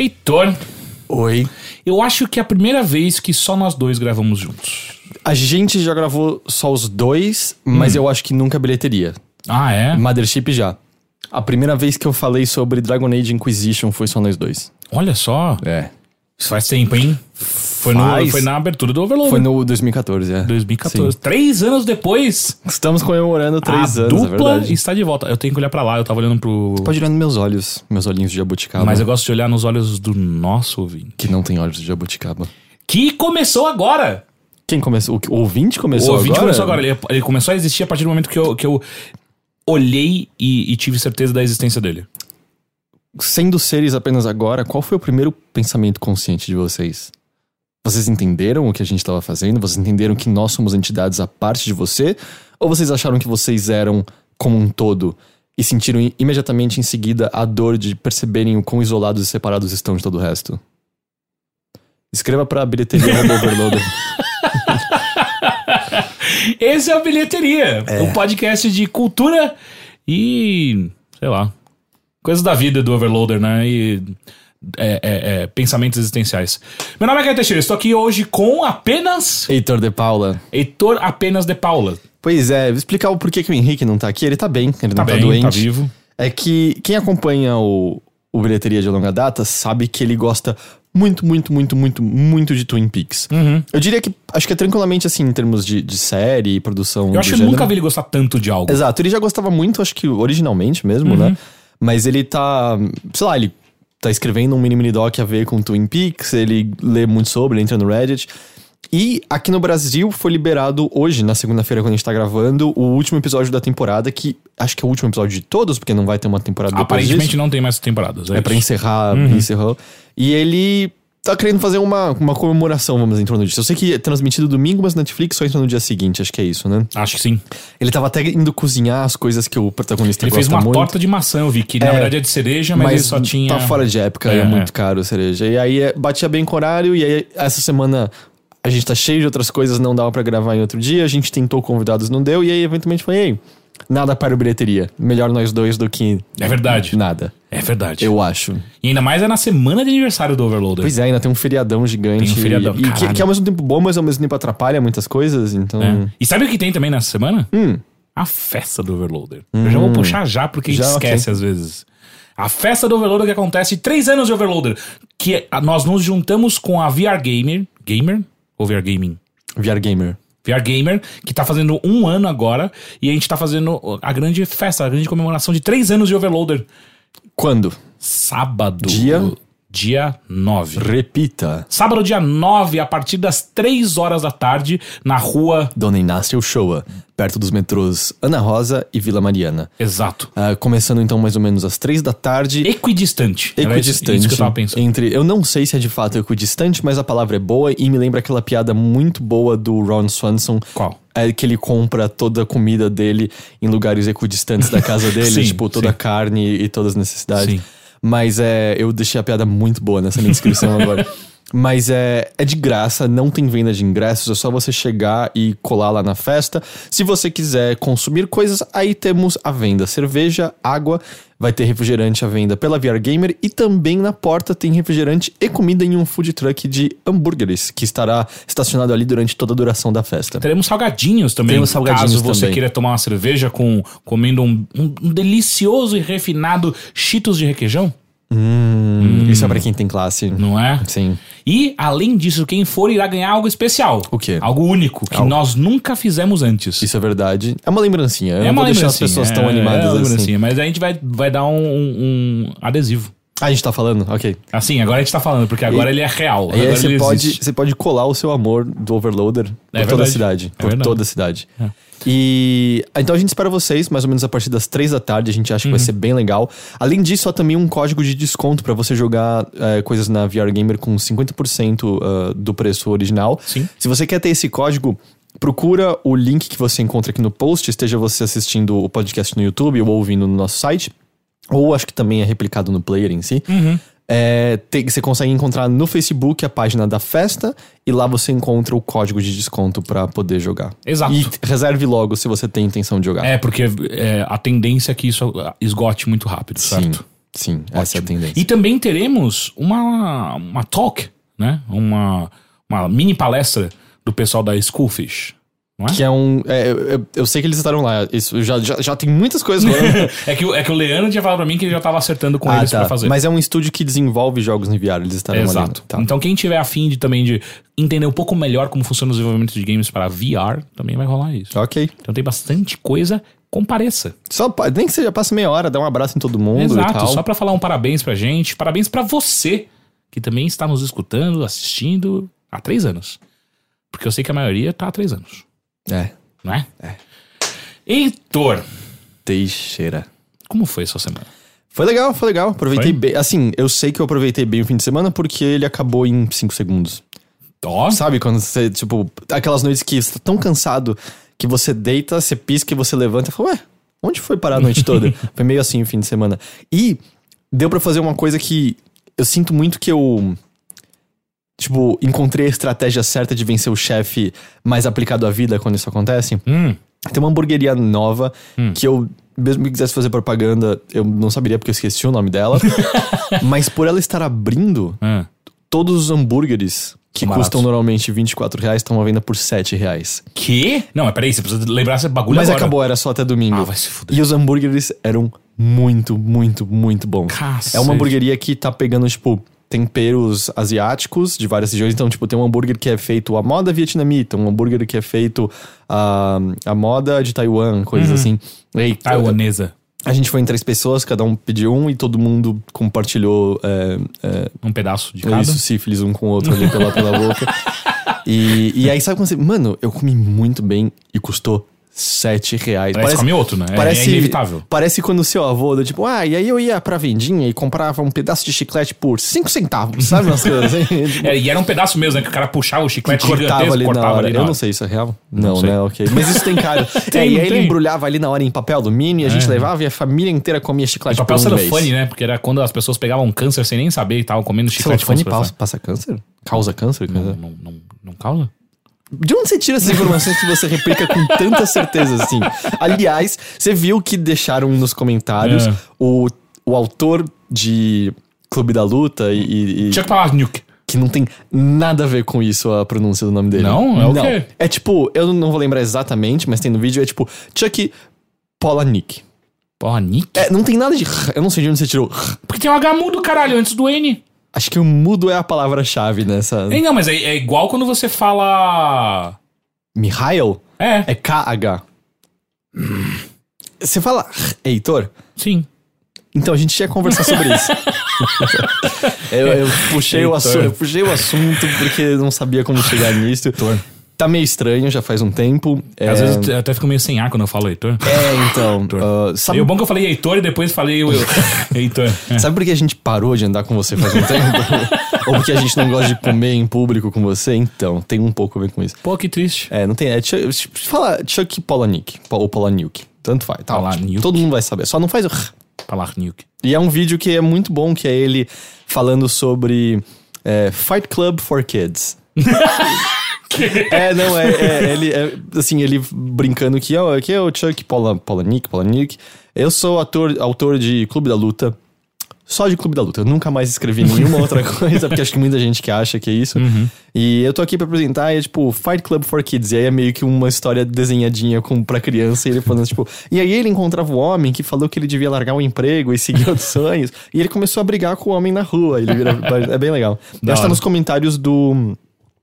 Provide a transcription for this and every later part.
Heitor, Oi. eu acho que é a primeira vez que só nós dois gravamos juntos. A gente já gravou só os dois, mas eu acho que nunca bilheteria. Ah, é? Mothership já. A primeira vez que eu falei sobre Dragon Age Inquisition foi só nós dois. Olha só. É. Isso faz tempo, hein? Foi, no, foi na abertura do Overloader. Foi no 2014, é. 2014. Sim. Três anos depois, Estamos comemorando três a anos, é dupla verdade. está de volta. Eu tenho que olhar pra lá, eu tava olhando pro... Pode olhar nos meus olhos, meus olhinhos de jabuticaba. Mas eu gosto de olhar nos olhos do nosso ouvinte. Que não tem olhos de jabuticaba. Que começou agora! Quem começou? O, o ouvinte O começou ouvinte agora? começou agora. Ele, ele começou a existir a partir do momento que eu, que eu olhei e, e tive certeza da existência dele. Sendo seres apenas agora, qual foi o primeiro pensamento consciente de vocês? Vocês entenderam o que a gente estava fazendo? Vocês entenderam que nós somos entidades à parte de você? Ou vocês acharam que vocês eram como um todo e sentiram imediatamente em seguida a dor de perceberem o quão isolados e separados estão de todo o resto? Escreva pra bilheteria Overloader. Esse é a Bilheteria, É. um podcast de cultura e, sei lá, coisas da vida do Overloader, né? E é, é, é, pensamentos existenciais. Meu nome é Caio Teixeira, estou aqui hoje com apenas Heitor de Paula. Heitor apenas de Paula. Pois é, vou explicar o porquê que o Henrique não tá aqui. Ele tá bem, ele Tá não tá bem, doente. tá vivo. É que quem acompanha o, o Bilheteria de longa data sabe que ele gosta muito, muito, muito, muito, muito de Twin Peaks. Uhum. Eu diria que acho que é tranquilamente assim em termos de, de série e produção. Eu acho que gênero. nunca vi ele gostar tanto de algo. Exato, ele já gostava muito, acho que originalmente mesmo, Uhum. né? Mas ele tá. Sei lá, ele tá escrevendo um mini mini doc a ver com Twin Peaks, ele lê muito sobre, ele entra no Reddit. E aqui no Brasil foi liberado hoje, na segunda-feira, quando a gente tá gravando, o último episódio da temporada, que acho que é o último episódio de todos, porque não vai ter uma temporada Aparentemente disso. não tem mais temporadas. É pra isso. encerrar, Uhum. encerrou. E ele tá querendo fazer uma, uma comemoração, vamos dizer, em torno disso. Eu sei que é transmitido domingo, mas Netflix só entra no dia seguinte, acho que é isso, né? Acho que sim. Ele tava até indo cozinhar as coisas que o protagonista Ele fez gosta uma muito. torta de maçã, eu vi, que na É, verdade é de cereja, mas, ele só tinha. Tá fora de época, é, É, muito é. caro a cereja. E aí é, batia bem com o horário, e aí essa semana a gente tá cheio de outras coisas, não dava pra gravar em outro dia, a gente tentou convidados, não deu, e aí eventualmente foi, ei, nada para o bilheteria. Melhor nós dois do que É verdade. nada. É verdade. Eu acho. E ainda mais é na semana de aniversário do Overloader. Pois é, ainda tem um feriadão gigante. Tem um feriadão, E, e que, que é ao mesmo tempo bom, mas ao mesmo tempo atrapalha muitas coisas, então. É. E sabe o que tem também nessa semana? Hum. A festa do Overloader. Eu já vou puxar já, porque a gente esquece às vezes. A festa do Overloader que acontece três anos de Overloader. Que a- nós nos juntamos com a VR Gamer. Gamer? Ou VR Gaming? VR Gamer. VR Gamer, que tá fazendo um ano agora. E a gente tá fazendo a grande festa, a grande comemoração de três anos de Overloader. Quando? Sábado. Dia? Dia 9. Repita. Sábado, dia 9, a partir das 3 horas da tarde, na rua. Dona Inácia Uchoa, perto dos metrôs Ana Rosa e Vila Mariana. Exato. Ah, começando então mais ou menos às três da tarde. Equidistante. Era Equidistante. Isso que eu tava pensando. Entre, eu não sei se é de fato equidistante, mas a palavra é boa e me lembra aquela piada muito boa do Ron Swanson. Qual? É que ele compra toda a comida dele em lugares equidistantes da casa dele, Sim, tipo toda sim. a carne e todas as necessidades. Sim. Mas é, eu deixei a piada muito boa nessa minha descrição agora. Mas é, é de graça, não tem venda de ingressos, é só você chegar e colar lá na festa. Se você quiser consumir coisas, aí temos a venda: cerveja, água, vai ter refrigerante à venda pela VR Gamer e também na porta tem refrigerante e comida em um food truck de hambúrgueres que estará estacionado ali durante toda a duração da festa. Teremos salgadinhos também. Teremos salgadinhos Caso você também. queira tomar uma cerveja com comendo um, um- um delicioso e refinado Cheetos de requeijão, Hum, Isso é pra quem tem classe. não é? Sim. E, além disso, quem for irá ganhar algo especial. O quê? Algo único, que nós nunca fizemos antes. Isso é verdade. É uma lembrancinha. Eu é não uma deixar as lembrancinha, pessoas tão é- animadas é uma assim. lembrancinha, Mas a gente vai, vai dar um, um- adesivo. Ah, a gente tá falando? Ok. Assim, agora a gente tá falando, porque agora ele é real. E você pode, você pode colar o seu amor do Overloader por É toda a verdade. cidade. É por verdade. toda a cidade. É. E então a gente espera vocês, mais ou menos a partir das três da tarde. A gente acha que Uhum. vai ser bem legal. Além disso, há também um código de desconto pra você jogar eh, coisas na VR Gamer com 50% ah, do preço original. Sim. Se você quer ter esse código, procura o link que você encontra aqui no post, esteja você assistindo o podcast no YouTube ou ouvindo no nosso site, ou acho que também é replicado no player em si. É, tem- você consegue encontrar no Facebook a página da festa e lá você encontra o código de desconto pra poder jogar. Exato. E reserve logo se você tem intenção de jogar. É, porque é, a tendência é que isso esgote muito rápido, certo? Sim, sim, essa é a tendência. E também teremos uma, uma talk, né? Uma, uma mini palestra do pessoal da Schoolfish. É? Que é um. é, eu, eu- sei que eles estarão lá. Isso já, já, já tem muitas coisas rolando. É que, o- é que o Leandro tinha falado pra mim que ele já tava acertando com eles pra fazer. Ah, tá. Mas é um estúdio que desenvolve jogos no VR, eles estarão. Exato. Tá. Então quem tiver afim de também de entender um pouco melhor como funciona o desenvolvimento de games para VR, também vai rolar isso. Ok. Então tem bastante coisa, compareça. Só, nem que seja, passe meia hora, dá um abraço em todo mundo e Exato, só pra falar um parabéns pra gente, parabéns pra você que também está nos escutando, assistindo há três anos. Porque eu sei que a maioria tá há três anos, É. não é? É. Heitor, Teixeira. como foi sua semana? Foi legal, foi legal. Aproveitei Foi? bem. Assim, eu sei que eu aproveitei bem o fim de semana porque ele acabou em 5 segundos. Ó, Sabe quando você, tipo, aquelas noites que você tá tão cansado que você deita, você pisca e você levanta e fala, ué, onde foi parar a noite toda? foi meio assim o fim de semana. E deu pra fazer uma coisa que eu sinto muito que eu. Tipo, encontrei a estratégia certa de vencer o chefe mais aplicado à vida quando isso acontece. hum, Tem uma hamburgueria nova que eu, mesmo que quisesse fazer propaganda, eu não saberia porque eu esqueci o nome dela. mas por ela estar abrindo, ah, todos os hambúrgueres que custam normalmente 24 reais estão à venda por 7 reais. que? Não, mas peraí, você precisa lembrar esse bagulho Mas agora. acabou, era só até domingo. Ah, vai se fuder. E os hambúrgueres eram muito, muito, muito bons. Cacete. É uma hamburgueria que tá pegando, tipo, temperos asiáticos de várias regiões. Então, tipo, tem um hambúrguer que é feito à moda vietnamita, um hambúrguer que é feito à, à moda de Taiwan, coisas assim. E aí, Taiwanesa. a gente foi em três pessoas, cada um pediu um e todo mundo compartilhou é, é, Um pedaço de cada. isso, sífilis um com o outro ali pela, pela boca. E, e aí, sabe quando você. Mano, eu comi muito bem e custou 7 reais. Parece come outro, né? É- Parece, é inevitável. Parece quando o seu avô, do tipo, ah, e aí eu ia pra vendinha e comprava um pedaço de chiclete por 5 centavos, sabe? Umas coisas assim. Tipo, É, e era um pedaço mesmo, né? Que o cara puxava o chiclete cortava ali na cortava hora. ali na Eu não sei se é real. Não, sei. né? Ok. Mas isso tem cara. Tem, é, e não aí ele tem? embrulhava ali na hora em papel alumínio e a gente levava e a família inteira comia chiclete Papel por um celofane, né? Porque era quando as pessoas pegavam câncer sem nem saber e estavam comendo chiclete Celofane celofane. passa, passa câncer? Causa câncer? Não, não, não, não causa? De onde você tira essas informações que você replica com tanta certeza assim? Aliás, você viu que deixaram nos comentários É. o, o autor de Clube da Luta e, e- Chuck Palahniuk. que não tem nada a ver com isso a pronúncia do nome dele. Não? É o quê? É tipo, eu não vou lembrar exatamente, mas tem no vídeo, é tipo Chuck Palahniuk. Palahniuk? É, não tem nada de... Eu não sei de onde você tirou. Porque tem um H mudo, caralho, antes do N. Acho que o mudo é a palavra-chave nessa... É, não, mas é, é igual quando você fala... Mihail É, é KH. Você fala Heitor? sim. Então a gente ia conversar sobre isso. eu, eu puxei o assunto, eu puxei o assunto porque não sabia como chegar nisso. Tá meio estranho, já faz um tempo. É, Às vezes eu até fico meio sem ar quando eu falo Heitor. é, então. E sabe, o bom que eu falei Heitor e depois falei o eu. Heitor. É. sabe por que a gente parou de andar com você faz um tempo? Ou porque a gente não gosta de comer em público com você? Então, tem um pouco a ver com isso. Pô, que triste. É, não tem. É, Chuck, fala Chuck Palahniuk. Ou Palahniuk. Tanto faz. Tá Palahniuk. Todo mundo vai saber. Só não faz o. Palahniuk. E é um vídeo que é muito bom, que é ele falando sobre é, Fight Club for Kids. É, não, é, é, ele, é, assim, ele brincando que, ó, aqui é o Chuck Pola, Palahniuk, Palahniuk. Eu sou ator, autor de Clube da Luta. Só de Clube da Luta. Eu nunca mais escrevi nenhuma outra coisa, porque acho que muita gente que acha que é isso. E eu tô aqui pra apresentar, é tipo, Fight Club for Kids. E aí é meio que uma história desenhadinha com, pra criança. E ele falando, tipo... E aí ele encontrava o homem que falou que ele devia largar o emprego e seguir outros sonhos. E ele começou a brigar com o homem na rua. Ele vira, é bem legal. Acho que tá nos comentários do...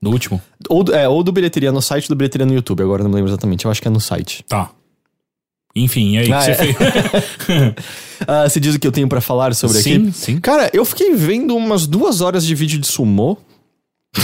No último? Ou, do- é, ou do Bilheteria no site, do Bilheteria no YouTube. Agora não me lembro exatamente. Eu acho que é no site. Tá. Enfim, e aí, o Ah, que você é. fez? Ah, você diz o que eu tenho pra falar sobre Sim, aqui? sim. Cara, eu fiquei vendo umas duas horas de vídeo de sumô.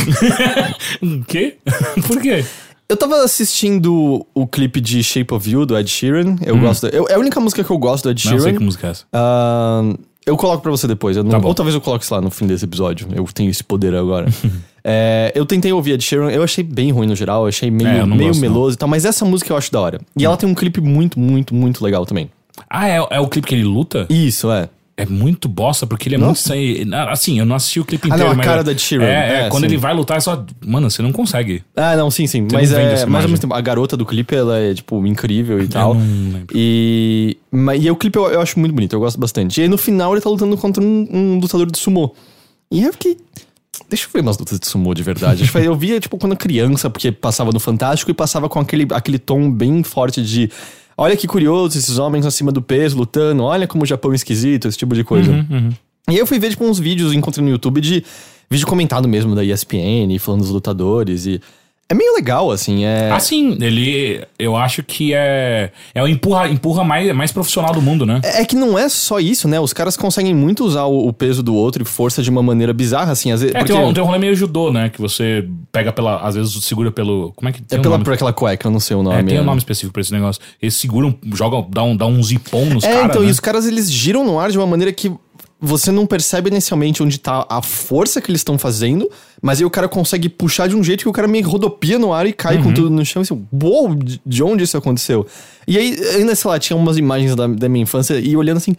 O quê? Por quê? Eu tava assistindo o clipe de Shape of You, do Ed Sheeran. Eu gosto. eu- é a única música que eu gosto do Ed Hum. Não sei Sheeran. que música é essa. Ah, eu coloco pra você depois. não- Tá ou talvez eu coloque isso lá no fim desse episódio. Eu tenho esse poder agora. É, eu tentei ouvir a de Sharon, eu achei bem ruim no geral, eu achei meio, É, eu meio gosto, não. meloso e tal, mas essa música eu acho da hora. E ela tem um clipe muito, muito, muito legal também. Ah, é, é o clipe que ele luta? Isso, é. É muito bosta, porque ele é muito sem. Assim, eu não assisti o clipe Ah, inteiro. não, a cara da Sheeran. É, é, É, quando sim. ele vai lutar, é só. Mano, você não consegue. Ah, não, sim, sim. Você Mas, é, mas ao mesmo tempo, a garota do clipe, ela é, tipo, incrível e tal. E, mas, e o clipe eu, eu acho muito bonito, eu gosto bastante. E aí no final ele tá lutando contra um, um lutador de sumô. E eu fiquei. Deixa eu ver umas lutas de sumô de verdade. Eu via, tipo, quando criança, porque passava no Fantástico e passava com aquele, aquele tom bem forte de. Olha que curioso, esses homens acima do peso lutando, olha como o Japão é esquisito, esse tipo de coisa. Uhum, E aí eu fui ver, tipo, uns vídeos, encontrei no YouTube de vídeo comentado mesmo da ESPN, falando dos lutadores. E é meio legal, assim. É... Assim, ele. Eu acho que é. É o empurra, empurra mais, mais profissional do mundo, né? É que não é só isso, né? Os caras conseguem muito usar o, o peso do outro e força de uma maneira bizarra, assim. Às vezes, É, porque tem, um, tem um rolê meio judô, né? Que você pega pela. Às vezes segura pelo. Como é que é tem um pela, nome? por aquela cueca, eu não sei o nome. É, tem é. um nome específico pra esse negócio. Eles seguram, jogam, dá um, dá um zipão nos É, caras. então, né? e os caras eles giram no ar de uma maneira que você não percebe inicialmente onde tá a força que eles estão fazendo, mas aí o cara consegue puxar de um jeito que o cara meio rodopia no ar e cai Uhum. com tudo no chão e assim, uou, de- de onde isso aconteceu? E aí, ainda, sei lá, tinha umas imagens da, da minha infância e olhando assim,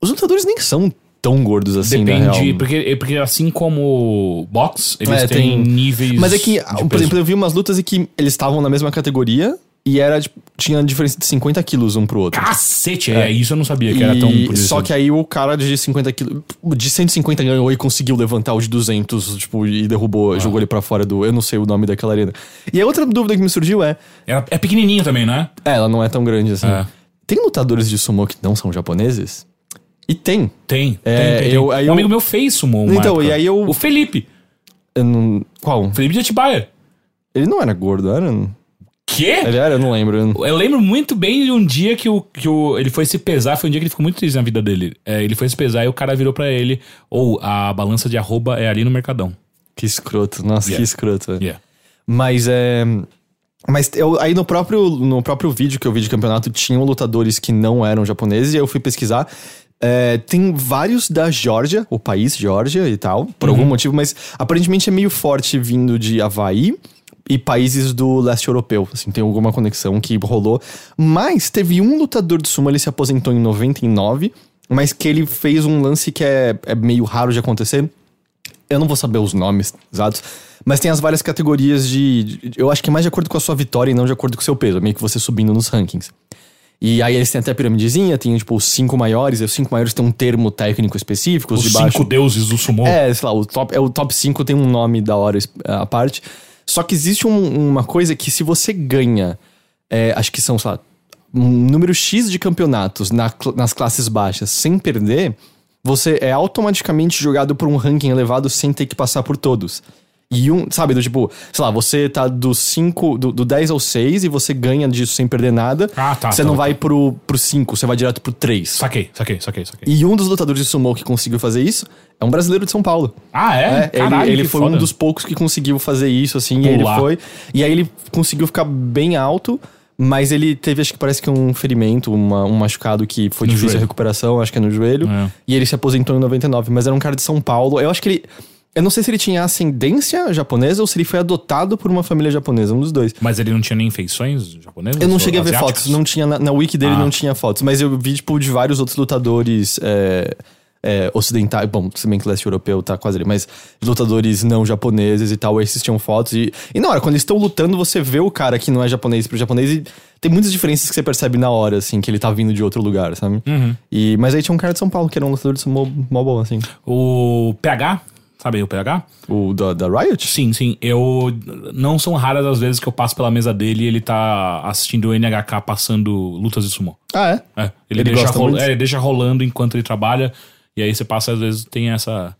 os lutadores nem são tão gordos assim, Depende, porque, porque assim como box, eles É, têm tem- níveis. Mas é que, por exemplo, eu vi umas lutas em que eles estavam na mesma categoria e era, tipo, tinha diferença de 50 quilos um pro outro. Cacete, é. isso eu não sabia que era E- tão. Só que aí o cara de 50 quilos. De 150 ganhou e conseguiu levantar o de 200, tipo, e Ah. derrubou, jogou ele pra fora do. Eu não sei o nome daquela arena. E a outra dúvida que me surgiu é. Era- é pequenininho também, né? É, ela não é tão grande assim. É. Tem lutadores de sumô que não são japoneses? E tem. Tem. É, tem, tem, tem. eu- aí um eu- amigo meu fez uma Então, época. e aí eu- O Felipe. Eu não... Qual? Felipe de Atibaia. Ele não era gordo, era? Quê? Ele era? Eu não lembro. Eu lembro muito bem de um dia que, o, que o, ele foi se pesar. Foi um dia que ele ficou muito triste na vida dele. É, ele foi se pesar e o cara virou pra ele: ou a balança de arroba é ali no Mercadão. Que escroto. Nossa, Yeah. que escroto. velho. Yeah. Mas é. Mas eu, aí no próprio, no próprio vídeo que eu vi de campeonato, tinham lutadores que não eram japoneses, e eu fui pesquisar. É, tem vários da Geórgia, o país Geórgia e tal, por algum motivo, mas aparentemente é meio forte vindo de Havaí e países do leste europeu. Assim, tem alguma conexão que rolou. Mas teve um lutador de sumo, ele se aposentou em 99, mas que ele fez um lance que é, é meio raro de acontecer. Eu não vou saber os nomes exatos, mas tem as várias categorias de, de- Eu acho que é mais de acordo com a sua vitória e não de acordo com o seu peso. Meio que você subindo nos rankings. E aí eles têm até a piramidezinha, tem tipo os cinco maiores, e os cinco maiores têm um termo técnico específico, os, Os de baixo. cinco deuses do sumô. É, sei lá, o top, é, o top 5 tem um nome da hora à parte. Só que existe um- uma coisa que se você ganha, é, acho que são, sei lá, um número X de campeonatos na nas classes baixas sem perder, você é automaticamente jogado por um ranking elevado sem ter que passar por todos. E um, sabe, do tipo, sei lá, você tá do 5, do, do 10 ao 6 e você ganha disso sem perder nada. Ah, tá, Você tá, não tá. vai pro, pro 5, você vai direto pro 3. Saquei, saquei, saquei, saquei. E um dos lutadores de sumo que conseguiu fazer isso é um brasileiro de São Paulo. Ah, é? É, Caralho, ele, ele foi foda. um dos poucos que conseguiu fazer isso, assim, e aí ele Pular. foi. E aí ele conseguiu ficar bem alto, mas ele teve, acho que parece que um ferimento, uma- um machucado que foi No difícil joelho. a recuperação, acho que é no joelho. É. E ele se aposentou em 99, mas era um cara de São Paulo. Eu acho que ele. Eu não sei se ele tinha ascendência japonesa ou se ele foi adotado por uma família japonesa, um dos dois. Mas ele não tinha nem feições japonesas? Eu não cheguei a ver fotos, não tinha na, na wiki dele Ah. não tinha fotos, mas eu vi tipo de vários outros lutadores é, é, ocidentais, bom, se bem que leste europeu tá quase ali, mas lutadores não japoneses e tal, esses tinham fotos e, e na hora, quando eles estão lutando, você vê o cara que não é japonês pro japonês e tem muitas diferenças que você percebe na hora, assim, que ele tá vindo de outro lugar, sabe? Uhum. E, mas aí tinha um cara de São Paulo que era um lutador de sumo mó bom, assim. O PH, sabe aí o PH? O da, da Riot? Sim, sim. Eu. Não são raras as vezes que eu passo pela mesa dele e ele tá assistindo o NHK passando lutas de sumô. Ah, é? É, ele, Ele deixa é, ele deixa rolando enquanto ele trabalha. E aí você passa, às vezes, tem essa.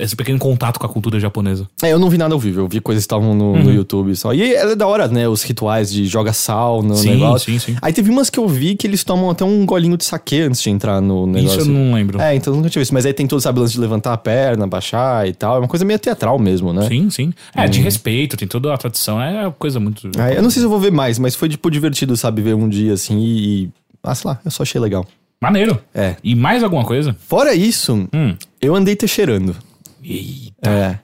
esse- pequeno contato com a cultura japonesa. É, eu não vi nada ao vivo, eu vi coisas que estavam no, Uhum. no YouTube só. E é da hora, né? Os rituais de joga sal no Sim, negócio. sim, sim. Aí teve umas que eu vi que eles tomam até um golinho de saque antes de entrar no negócio. Isso eu não lembro. É, então eu nunca tive isso. Mas aí tem todo esse lance de levantar a perna, baixar e tal. É uma coisa meio teatral mesmo, né? Sim, sim. É, de respeito, tem toda a tradição. É uma coisa muito. Aí, eu não sei se eu vou ver mais, mas foi, tipo, divertido, sabe? Ver um dia assim e- Ah, sei lá, eu só achei legal. Maneiro. É. E mais alguma coisa? Fora isso, Hum. eu andei texeirando. Eita. É.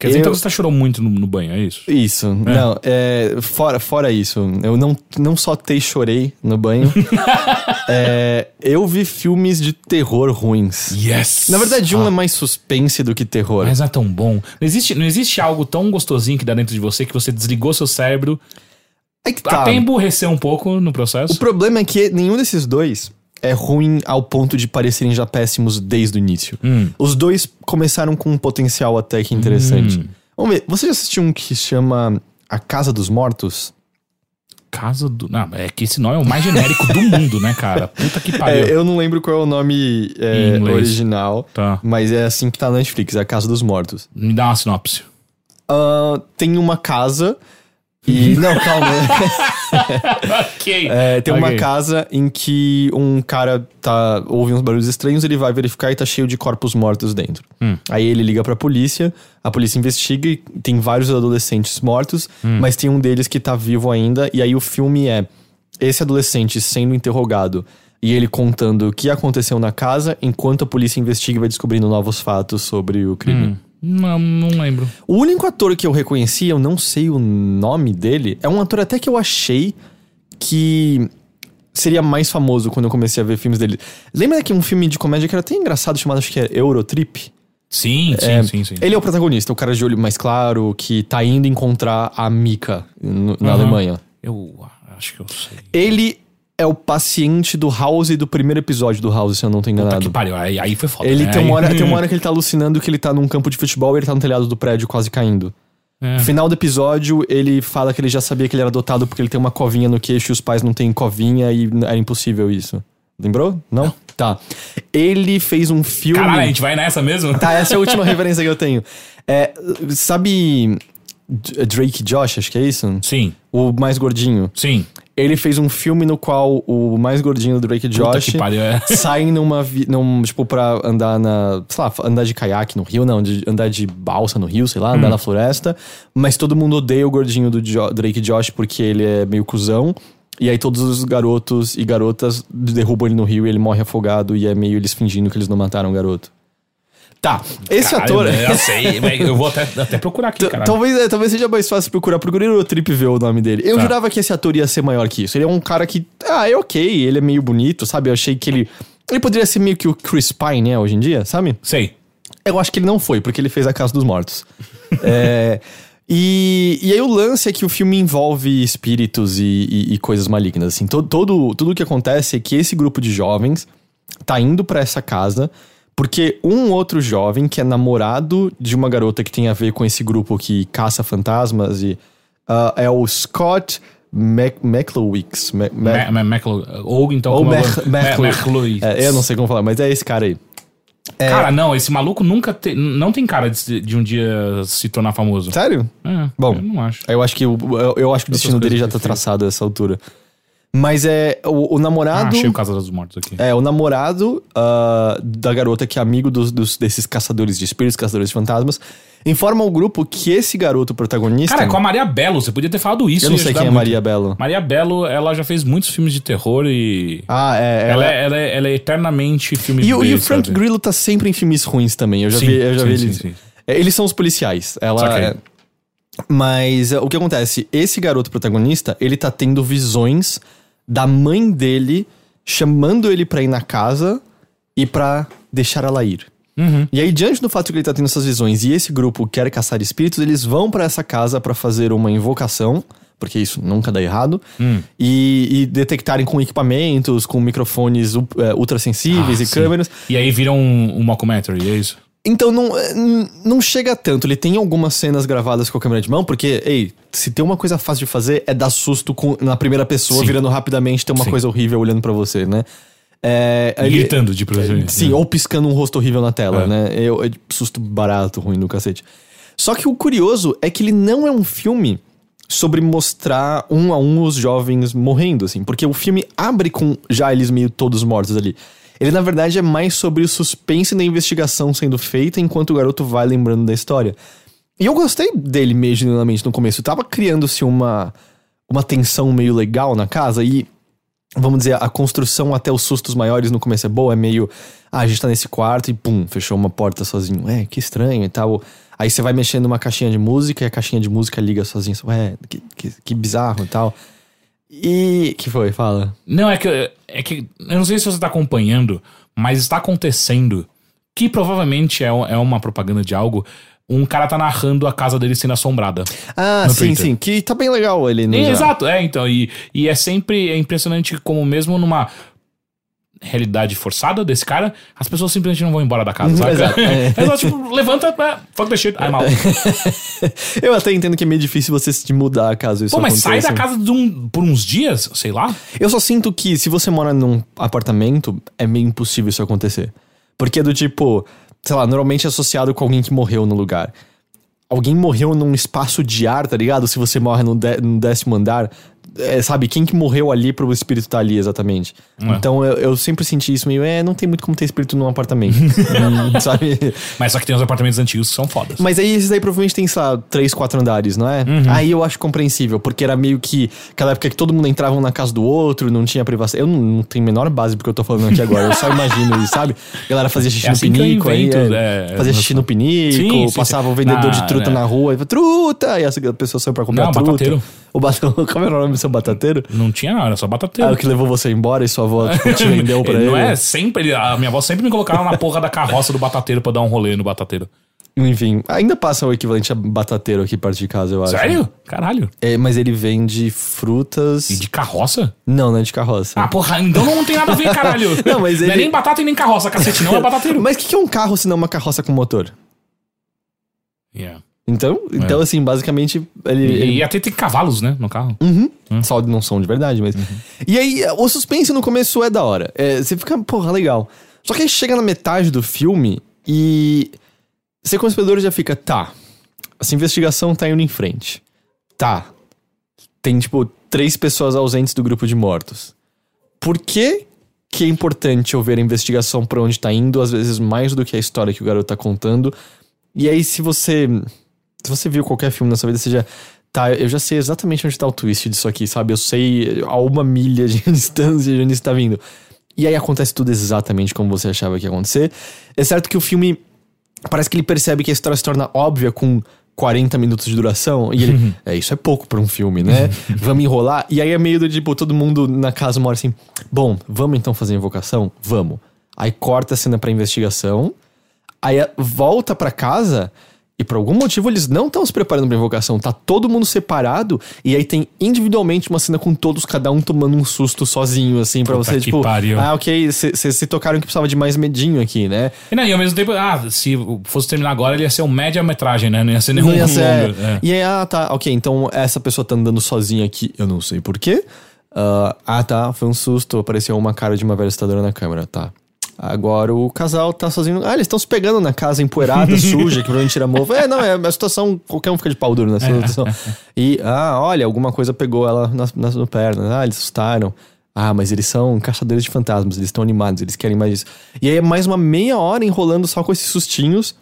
Quer dizer, Eu- então você tá chorou muito no, no banho, é isso? Isso, não, é, fora, fora isso, eu não, não só te chorei no banho, é, eu vi filmes de terror ruins. Yes! Na verdade, um Ah, é mais suspense do que terror. Mas não é tão bom. Não existe, não existe algo tão gostosinho que dá dentro de você que você desligou seu cérebro, É que tá. até emburreceu um pouco no processo. O problema é que nenhum desses dois é ruim ao ponto de parecerem já péssimos desde o início. Hum. Os dois começaram com um potencial até que interessante. Vamos ver, você já assistiu um que se chama A Casa dos Mortos? Casa do. Não, é que esse nome é o mais genérico do mundo, né, cara? Puta que pariu. É, eu não lembro qual é o nome é, original, Tá. mas é assim que tá na Netflix, é A Casa dos Mortos. Me dá uma sinopse. Ah, tem uma casa e... não, calma. Ok. É, tem uma Ok. casa em que um cara tá ouve uns barulhos estranhos, ele vai verificar e tá cheio de corpos mortos dentro. Hum. Aí ele liga pra polícia, a polícia investiga e tem vários adolescentes mortos, Hum. mas tem um deles que tá vivo ainda, e aí o filme é esse adolescente sendo interrogado e ele contando o que aconteceu na casa, enquanto a polícia investiga e vai descobrindo novos fatos sobre o crime. Hum. Não, não lembro. O único ator que eu reconheci, eu não sei o nome dele, é um ator até que eu achei que seria mais famoso quando eu comecei a ver filmes dele. Lembra que um filme de comédia que era até engraçado chamado, acho que é Eurotrip? Sim, sim, É, sim, sim. Ele é o protagonista, o cara de olho mais claro, que tá indo encontrar a Mika no- na Aham. Alemanha. Eu acho que eu sei. Ele é o paciente do House do primeiro episódio do House, se eu não tô Puta enganado. que pariu. Aí, aí foi foda. Ele né? tem uma, hora, tem uma hora que ele tá alucinando que ele tá num campo de futebol e ele tá no telhado do prédio quase caindo. É. No final do episódio, ele fala que ele já sabia que ele era adotado porque ele tem uma covinha no queixo e os pais não têm covinha e era impossível isso. Lembrou? Não? Tá. Ele fez um filme. Caralho, a gente vai nessa mesmo? Tá, essa é a última referência que eu tenho. É, sabe Drake Josh, acho que é isso? Sim, O mais gordinho. sim. Ele fez um filme no qual o mais gordinho do Drake Puta Josh pariu. é. sai numa, vi- num, tipo, pra andar na, sei lá, andar de caiaque no rio, não, de andar de balsa no rio, sei lá, andar na floresta, mas todo mundo odeia o gordinho do Jo- Drake Josh porque ele é meio cuzão, e aí todos os garotos e garotas derrubam ele no rio e ele morre afogado e é meio eles fingindo que eles não mataram o garoto. Tá, esse Caralho, ator... né? Eu sei, mas eu vou até, até procurar aqui, cara. Talvez, é, talvez seja mais fácil procurar. Procurei no Trip ver o nome dele. Eu Tá. jurava que esse ator ia ser maior que isso. Ele é um cara que. Ah, é ok. Ele é meio bonito, sabe? Eu achei que ele. Ele poderia ser meio que o Chris Pine é hoje em dia, sabe? Sei. Eu acho que ele não foi, porque ele fez A Casa dos Mortos. É, e, e aí o lance é que o filme envolve espíritos e, e- e coisas malignas. Assim. Todo, todo, tudo o que acontece é que esse grupo de jovens tá indo pra essa casa porque um outro jovem que é namorado de uma garota que tem a ver com esse grupo que caça fantasmas e ah, é o Scott McLowicks. Ou então ou como é Mac- Maclow- É, eu não sei como falar, mas é esse cara aí. Cara, não, esse maluco nunca te- não tem cara de, de um dia se tornar famoso. Sério? É, Bom. eu não acho. Eu acho que o, eu, eu acho que o destino dele já tá traçado a essa altura. Mas é o, o Ah, namorado. achei o Casa dos Mortos aqui. É, o namorado ah, da garota que é amigo dos, dos- desses caçadores de espíritos, caçadores de fantasmas, informa ao grupo que esse garoto protagonista. Cara, é com a Maria Bello, você podia ter falado isso. eu não sei quem é muito. Maria Bello. Maria Bello, ela já fez muitos filmes de terror e. Ah, é. ela, Ela, é, ela, é, ela é eternamente filme E, o- B, e o Frank sabe? Grillo tá sempre em filmes ruins também. Eu já Sim, vi, eu já sim, vi sim, eles. sim. É, Eles são os policiais. Ela. É- Mas é, o que acontece? Esse garoto protagonista, ele tá tendo visões da mãe dele chamando ele pra ir na casa e pra deixar ela ir. Uhum. E aí, diante do fato que ele tá tendo essas visões e esse grupo quer caçar espíritos, eles vão pra essa casa pra fazer uma invocação, porque isso nunca dá errado, Hum. e, e detectarem com equipamentos, com microfones u- é, ultrassensíveis Ah, e sim. câmeras. E aí vira um, um mockumentary, é isso? Então não, é, não chega tanto. Ele tem algumas cenas gravadas com a câmera de mão, porque, ei, se tem uma coisa fácil de fazer é dar susto com, na primeira pessoa, Sim. virando rapidamente, tem uma Sim. coisa horrível olhando pra você, né? É, E ele- gritando de preferência. Sim, né? ou piscando um rosto horrível na tela, É. né? Eu, é susto barato, ruim do cacete. Só que o curioso é que ele não é um filme sobre mostrar um a um os jovens morrendo, assim. Porque o filme abre com já eles meio todos mortos ali. Ele, na verdade, é mais sobre o suspense da investigação sendo feita enquanto o garoto vai lembrando da história. E eu gostei dele meio genuinamente no começo. Tava criando-se uma, uma tensão meio legal na casa e vamos dizer, a construção até os sustos maiores no começo é boa, é meio. Ah, a gente tá nesse quarto e pum, fechou uma porta sozinho. É, que estranho e tal. Aí você vai mexendo numa caixinha de música e a caixinha de música liga sozinho. Ué, que, que, que bizarro e tal. E. que foi? Fala. Não, é que, é que. Eu não sei se você tá acompanhando, mas está acontecendo que provavelmente é, é uma propaganda de algo. Um cara tá narrando a casa dele sendo assombrada. Ah, sim, Twitter. sim. Que tá bem legal ele. É, geral. exato, é, então. E, e é sempre é impressionante como, mesmo numa realidade forçada desse cara, as pessoas simplesmente não vão embora da casa, sabe? Exato, é. É só, tipo, levanta, é, fuck the shit, I'm out. Eu até entendo que é meio difícil você se mudar caso isso Pô, mas sai da casa de um, por uns dias, sei lá. Eu só sinto que se você mora num apartamento, é meio impossível isso acontecer. Porque é do tipo, sei lá, normalmente é associado com alguém que morreu no lugar. Alguém morreu num espaço de ar, tá ligado? Se você morre no, dé- no décimo andar, é, sabe, quem que morreu ali pro espírito estar ali exatamente. É. Então eu, eu sempre senti isso meio, é, não tem muito como ter espírito num apartamento. Sabe? Mas só que tem os apartamentos antigos que são fodas. Mas aí esses aí provavelmente tem, sei lá, três, quatro andares, não é? Aí eu acho compreensível, porque era meio que aquela época que todo mundo entrava um na casa do outro, não tinha privacidade. Eu não, não tenho a menor base porque eu tô falando aqui agora, eu só imagino isso, sabe? A galera fazia xixi É no assim pinico, aí, é, é, fazia xixi no pinico, Sim, sim, passava sim. o vendedor de truta é. na rua, e falava, truta! E a pessoa saiu pra comprar Não, truta. batateiro. O bat... Como era o nome do seu batateiro? Não tinha nada, era só Ah, batateiro. o que levou você embora e sua avó tipo, te vendeu pra ele. Não é sempre. ele- A minha avó sempre me colocava na porra da carroça do batateiro pra dar um rolê no batateiro. Enfim, ainda passa o equivalente a batateiro aqui perto de casa, eu acho. Sério? Caralho. É, mas ele vende frutas. E de carroça? Não, não é de carroça. Ah, porra, então não tem nada a ver, caralho. Não, mas Não é ele- nem batata e nem carroça, cacete, não é batateiro. Mas o que, que é um carro se não uma carroça com motor? Yeah. Então, então assim, basicamente, ele. É. E, ele- e até tem cavalos, né, no carro. Uhum. Só não são de verdade, mas. E aí, o suspense no começo é da hora. É, você fica, porra, legal. Só que aí chega na metade do filme e. Você, como espectador, já fica, tá. Essa investigação tá indo em frente. Tá. Tem, tipo, três pessoas ausentes do grupo de mortos. Por que, que é importante eu ver a investigação pra onde tá indo, às vezes mais do que a história que o garoto tá contando? E aí, se você. Se você viu qualquer filme na sua vida, você já. Tá, eu já sei exatamente onde tá o twist disso aqui, sabe? Eu sei a uma milha de distância de onde isso tá vindo. E aí acontece tudo exatamente como você achava que ia acontecer. É certo que o filme. Parece que ele percebe que a história se torna óbvia com 40 minutos de duração. E ele. é, isso é pouco pra um filme, né? vamos enrolar. E aí é meio do tipo, todo mundo na casa mora assim. Bom, vamos então fazer a invocação? Vamos. Aí corta a cena pra investigação. Aí volta pra casa e por algum motivo eles não estão se preparando pra invocação. Tá todo mundo separado e aí tem individualmente uma cena com todos, cada um tomando um susto sozinho, assim, pra Puta você, tipo. pariu. Ah, ok, vocês se tocaram que precisava de mais medinho aqui, né? E, não, e ao mesmo tempo, ah, se fosse terminar agora, ele ia ser um média-metragem, né? Não ia ser nenhum ia ser- longo. é. E aí, ah, tá, ok, então essa pessoa tá andando sozinha aqui, eu não sei porquê. Ah, ah, tá, foi um susto, apareceu uma cara de uma velha assustadora na câmera, tá. Agora o casal tá sozinho. Ah, eles estão se pegando na casa empoeirada, suja, que provavelmente tira mofo. É, não, é a situação, qualquer um fica de pau duro nessa situação. E, ah, olha, alguma coisa pegou ela nas, nas pernas. Ah, eles assustaram. Ah, mas eles são caçadores de fantasmas, eles estão animados, eles querem mais isso. E aí é mais uma meia hora enrolando só com esses sustinhos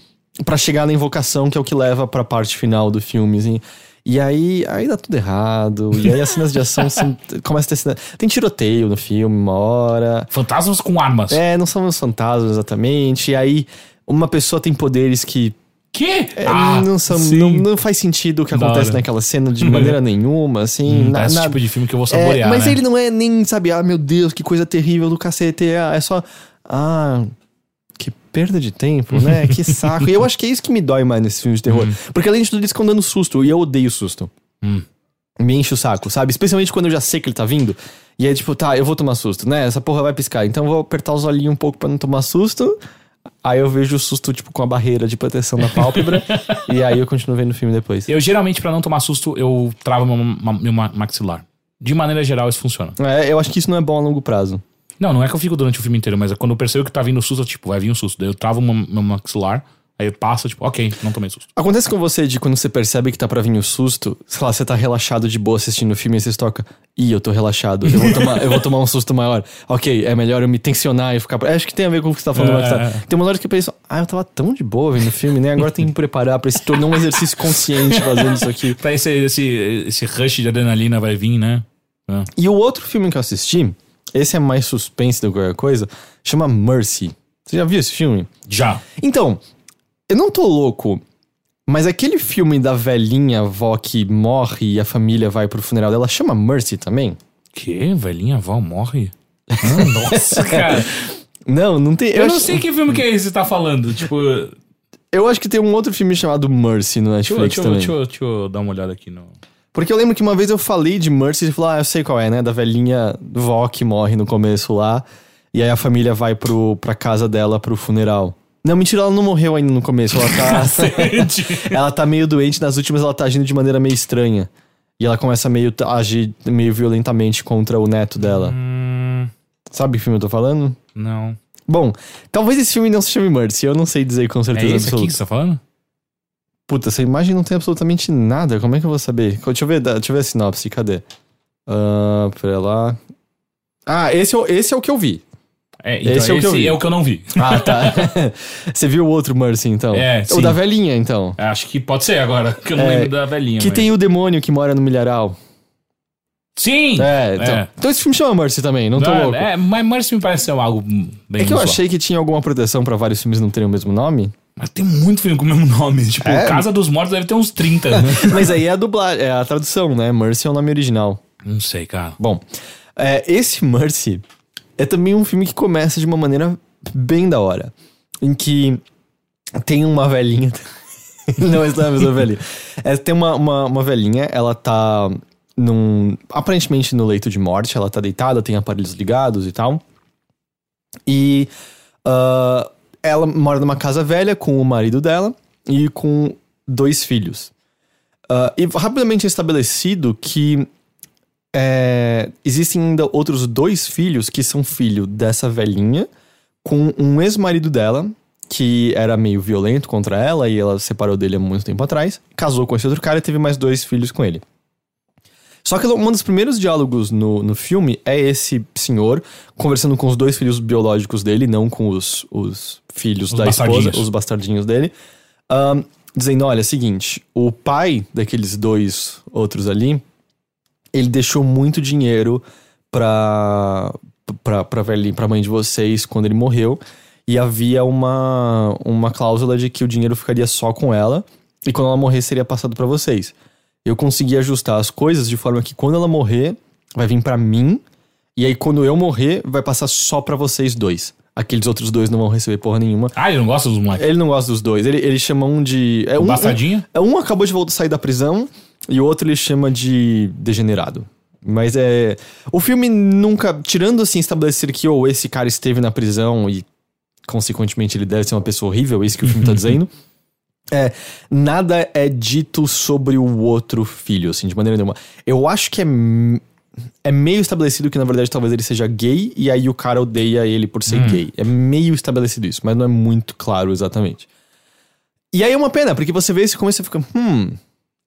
pra chegar na invocação, que é o que leva pra parte final do filme, assim. E aí, aí dá tudo errado. E aí as cenas de ação são, começa a ter cena, Tem tiroteio no filme, uma hora. Fantasmas com armas. É, não são os fantasmas exatamente. E aí, uma pessoa tem poderes que Que? é, ah, não, são, não, não faz sentido o que Da acontece hora. naquela cena de maneira nenhuma, assim. Hum, na- esse na- tipo de filme que eu vou é, saborear, mas né? ele não é nem, sabe, ah, meu Deus, que coisa terrível do cacete. É, é só, ah, perda de tempo, né? Que saco. e eu acho que é isso que me dói mais nesses filmes de terror. Porque além de tudo, eles ficam dando susto. E eu odeio susto. Hum. Me enche o saco, sabe? Especialmente quando eu já sei que ele tá vindo. E aí, tipo, tá, eu vou tomar susto, né? Essa porra vai piscar. Então eu vou apertar os olhinhos um pouco pra não tomar susto. Aí eu vejo o susto, tipo, com a barreira de proteção na pálpebra. e aí eu continuo vendo o filme depois. Eu geralmente, pra não tomar susto, eu travo meu, meu ma- maxilar. De maneira geral, isso funciona. É, eu acho que isso não é bom a longo prazo. Não, não é que eu fico durante o filme inteiro, mas é quando eu percebo que tá vindo susto, eu, tipo, vai vir um susto. Daí eu travo meu, meu maxilar, aí passa, tipo, ok, não tomei susto. Acontece com você de quando você percebe que tá pra vir o susto, sei lá, você tá relaxado de boa assistindo o filme e você toca, ih, eu tô relaxado, eu vou tomar, eu vou tomar um susto maior. Ok, é melhor eu me tensionar e ficar. É, acho que tem a ver com o que você tá falando. É, tá? é. Tem uma hora que eu penso, ah, eu tava tão de boa vendo o filme, né? Agora tem que me preparar pra se tornar um exercício consciente fazendo isso aqui. Pra esse, esse, esse rush de adrenalina vai vir, né? É. E o outro filme que eu assisti, Esse é mais suspense do que qualquer coisa. Chama Mercy. Você já viu esse filme? Já. Então, eu não tô louco, mas aquele filme da velhinha avó que morre e a família vai pro funeral dela chama Mercy também? Que? Velhinha avó morre? Ah, nossa, cara. Não, não tem. Eu não acho- sei que filme que é esse que tá falando. Tipo, Eu acho que tem um outro filme chamado Mercy no eu- Netflix deixa, eu- também. deixa, eu- deixa eu dar uma olhada aqui no. Porque eu lembro que uma vez eu falei de Mercy e falou, ah, eu sei qual é, né? Da velhinha vó que morre no começo lá. E aí a família vai pro, pra casa dela pro funeral. Não, mentira, ela não morreu ainda no começo. Ela tá. Ela tá meio doente, nas últimas ela tá agindo de maneira meio estranha. E ela começa meio a agir meio violentamente contra o neto dela. hum, Sabe que filme eu tô falando? não. Bom, talvez esse filme não se chame Mercy, eu não sei dizer com É certeza esse aqui absoluta. que você tá falando? Puta, essa imagem não tem absolutamente nada. Como é que eu vou saber? Deixa eu ver, deixa eu ver a sinopse, cadê? Ah, pera lá. Ah, esse é, o- esse é o que eu vi. É, então, Esse esse é o que eu vi. é o que eu não vi. Ah, tá. Você viu o outro Mercy, então? É, O sim. da velhinha, então. Acho que pode ser agora, que eu não É, lembro da velhinha. Que mas- tem o demônio que mora no milharal. Sim! É, então, É. então esse filme chama Mercy também, não tô louco. É, mas Mercy me parece algo bem É que eu usual. achei que tinha alguma proteção pra vários filmes não terem o mesmo nome. Mas tem muito filme com o mesmo nome. Tipo, É? Casa dos Mortos deve ter uns 30. né? Mas aí é a dublagem, é a tradução, né? Mercy é o nome original. não sei, cara. Bom, é, esse Mercy é também um filme que começa de uma maneira bem da hora. Em que tem uma velhinha. não, essa não é a mesma velhinha. É, tem uma, uma, uma velhinha, ela tá num. Aparentemente no leito de morte, ela tá deitada, tem aparelhos ligados e tal. E ah, ela mora numa casa velha com o marido dela e com dois filhos. Ah, e rapidamente é estabelecido que é, existem ainda outros dois filhos que são filho dessa velhinha com um ex-marido dela que era meio violento contra ela e ela separou dele há muito tempo atrás, casou com esse outro cara e teve mais dois filhos com ele. Só que um dos primeiros diálogos no, no filme é esse senhor conversando com os dois filhos biológicos dele, não com os, os filhos Os da esposa, os bastardinhos dele, ahn, dizendo: olha, é o seguinte, o pai daqueles dois outros ali, ele deixou muito dinheiro pra, pra, pra, velhinha, pra mãe de vocês quando ele morreu. E havia uma, uma cláusula de que o dinheiro ficaria só com ela. E quando ela morrer, seria passado pra vocês. Eu consegui ajustar as coisas de forma que quando ela morrer, vai vir pra mim. E aí quando eu morrer, vai passar só pra vocês dois. Aqueles outros dois não vão receber porra nenhuma. Ah, ele não gosta dos moleques. Ele não gosta dos dois. Ele, ele chama um de. É um, Bastardinho? um, um acabou de voltar sair da prisão e o outro ele chama de degenerado. Mas é. O filme nunca. Tirando assim, estabelecer que ou esse cara esteve na prisão e, consequentemente, ele deve ser uma pessoa horrível, é isso que o filme tá dizendo. É, nada é dito sobre o outro filho, assim, de maneira nenhuma. Eu acho que é. É meio estabelecido que, na verdade, talvez ele seja gay e aí o cara odeia ele por ser gay. É meio estabelecido isso, mas não é muito claro exatamente. E aí é uma pena, porque você vê esse começo e fica, hum,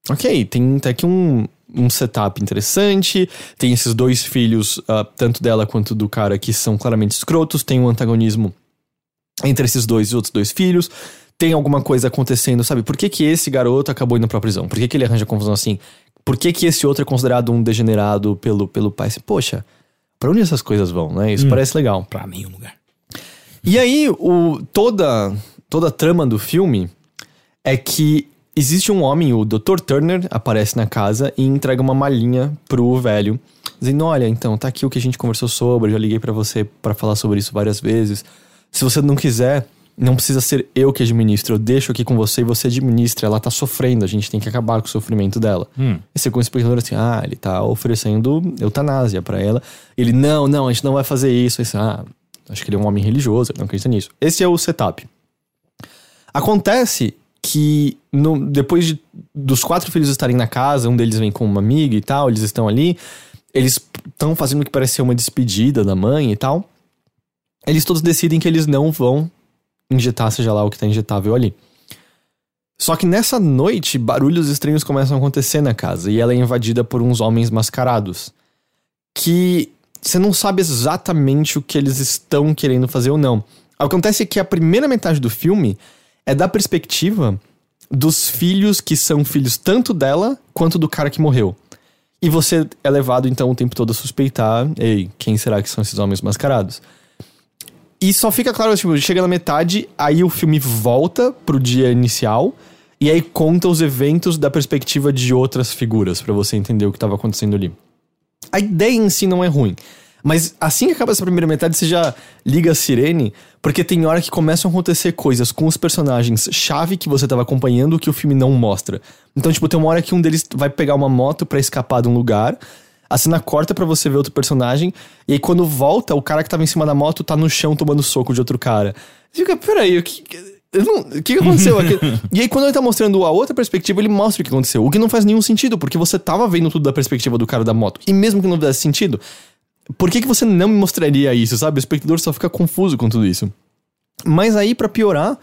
ok, tem, tem aqui um, um setup interessante, tem esses dois filhos, ah, tanto dela quanto do cara, que são claramente escrotos, tem um antagonismo entre esses dois e outros dois filhos, tem alguma coisa acontecendo, sabe? Por que, que esse garoto acabou indo pra prisão? Por que, que ele arranja confusão assim? Por que, que esse outro é considerado um degenerado pelo, pelo pai? Assim, Poxa, pra onde essas coisas vão, né? Isso parece legal. Pra nenhum lugar. E aí, o, toda, toda a trama do filme é que existe um homem, o Dr. Turner, aparece na casa e entrega uma malinha pro velho, dizendo: Olha, então, tá aqui o que a gente conversou sobre, eu já liguei pra você pra falar sobre isso várias vezes. Se você não quiser, não precisa ser eu que administro, eu deixo aqui com você e você administra. Ela tá sofrendo, a gente tem que acabar com o sofrimento dela. Hum. E você com o espectador assim, ah, ele tá oferecendo eutanásia pra ela. Ele, não, não, a gente não vai fazer isso. Aí ah, acho que ele é um homem religioso, ele não acredita nisso. Esse é o setup. Acontece que no- depois de, dos quatro filhos estarem na casa, um deles vem com uma amiga e tal, eles estão ali, eles estão fazendo o que parece ser uma despedida da mãe e tal. Eles todos decidem que eles não vão injetar, seja lá o que tá injetável ali. Só que nessa noite, barulhos estranhos começam a acontecer na casa e ela é invadida por uns homens mascarados. Que você não sabe exatamente o que eles estão querendo fazer ou não. Acontece que a primeira metade do filme é da perspectiva dos filhos que são filhos tanto dela quanto do cara que morreu. E você é levado, então, o tempo todo a suspeitar: ei, quem será que são esses homens mascarados? E só fica claro, tipo, chega na metade, aí o filme volta pro dia inicial. E aí conta os eventos da perspectiva de outras figuras, para você entender o que estava acontecendo ali. A ideia em si não é ruim. Mas assim que acaba essa primeira metade, você já liga a sirene, porque tem hora que começam a acontecer coisas com os personagens chave que você tava acompanhando que o filme não mostra. Então, tipo, tem uma hora que um deles vai pegar uma moto para escapar de um lugar, a cena corta para você ver outro personagem, e aí quando volta, o cara que tava em cima da moto tá no chão tomando soco de outro cara. Você fica, peraí, o que. Não, o que aconteceu aqui? e aí, quando ele tá mostrando a outra perspectiva, ele mostra o que aconteceu. O que não faz nenhum sentido, porque você tava vendo tudo da perspectiva do cara da moto. E mesmo que não fizesse sentido, por que, que você não me mostraria isso, sabe? O espectador só fica confuso com tudo isso. Mas aí, para piorar,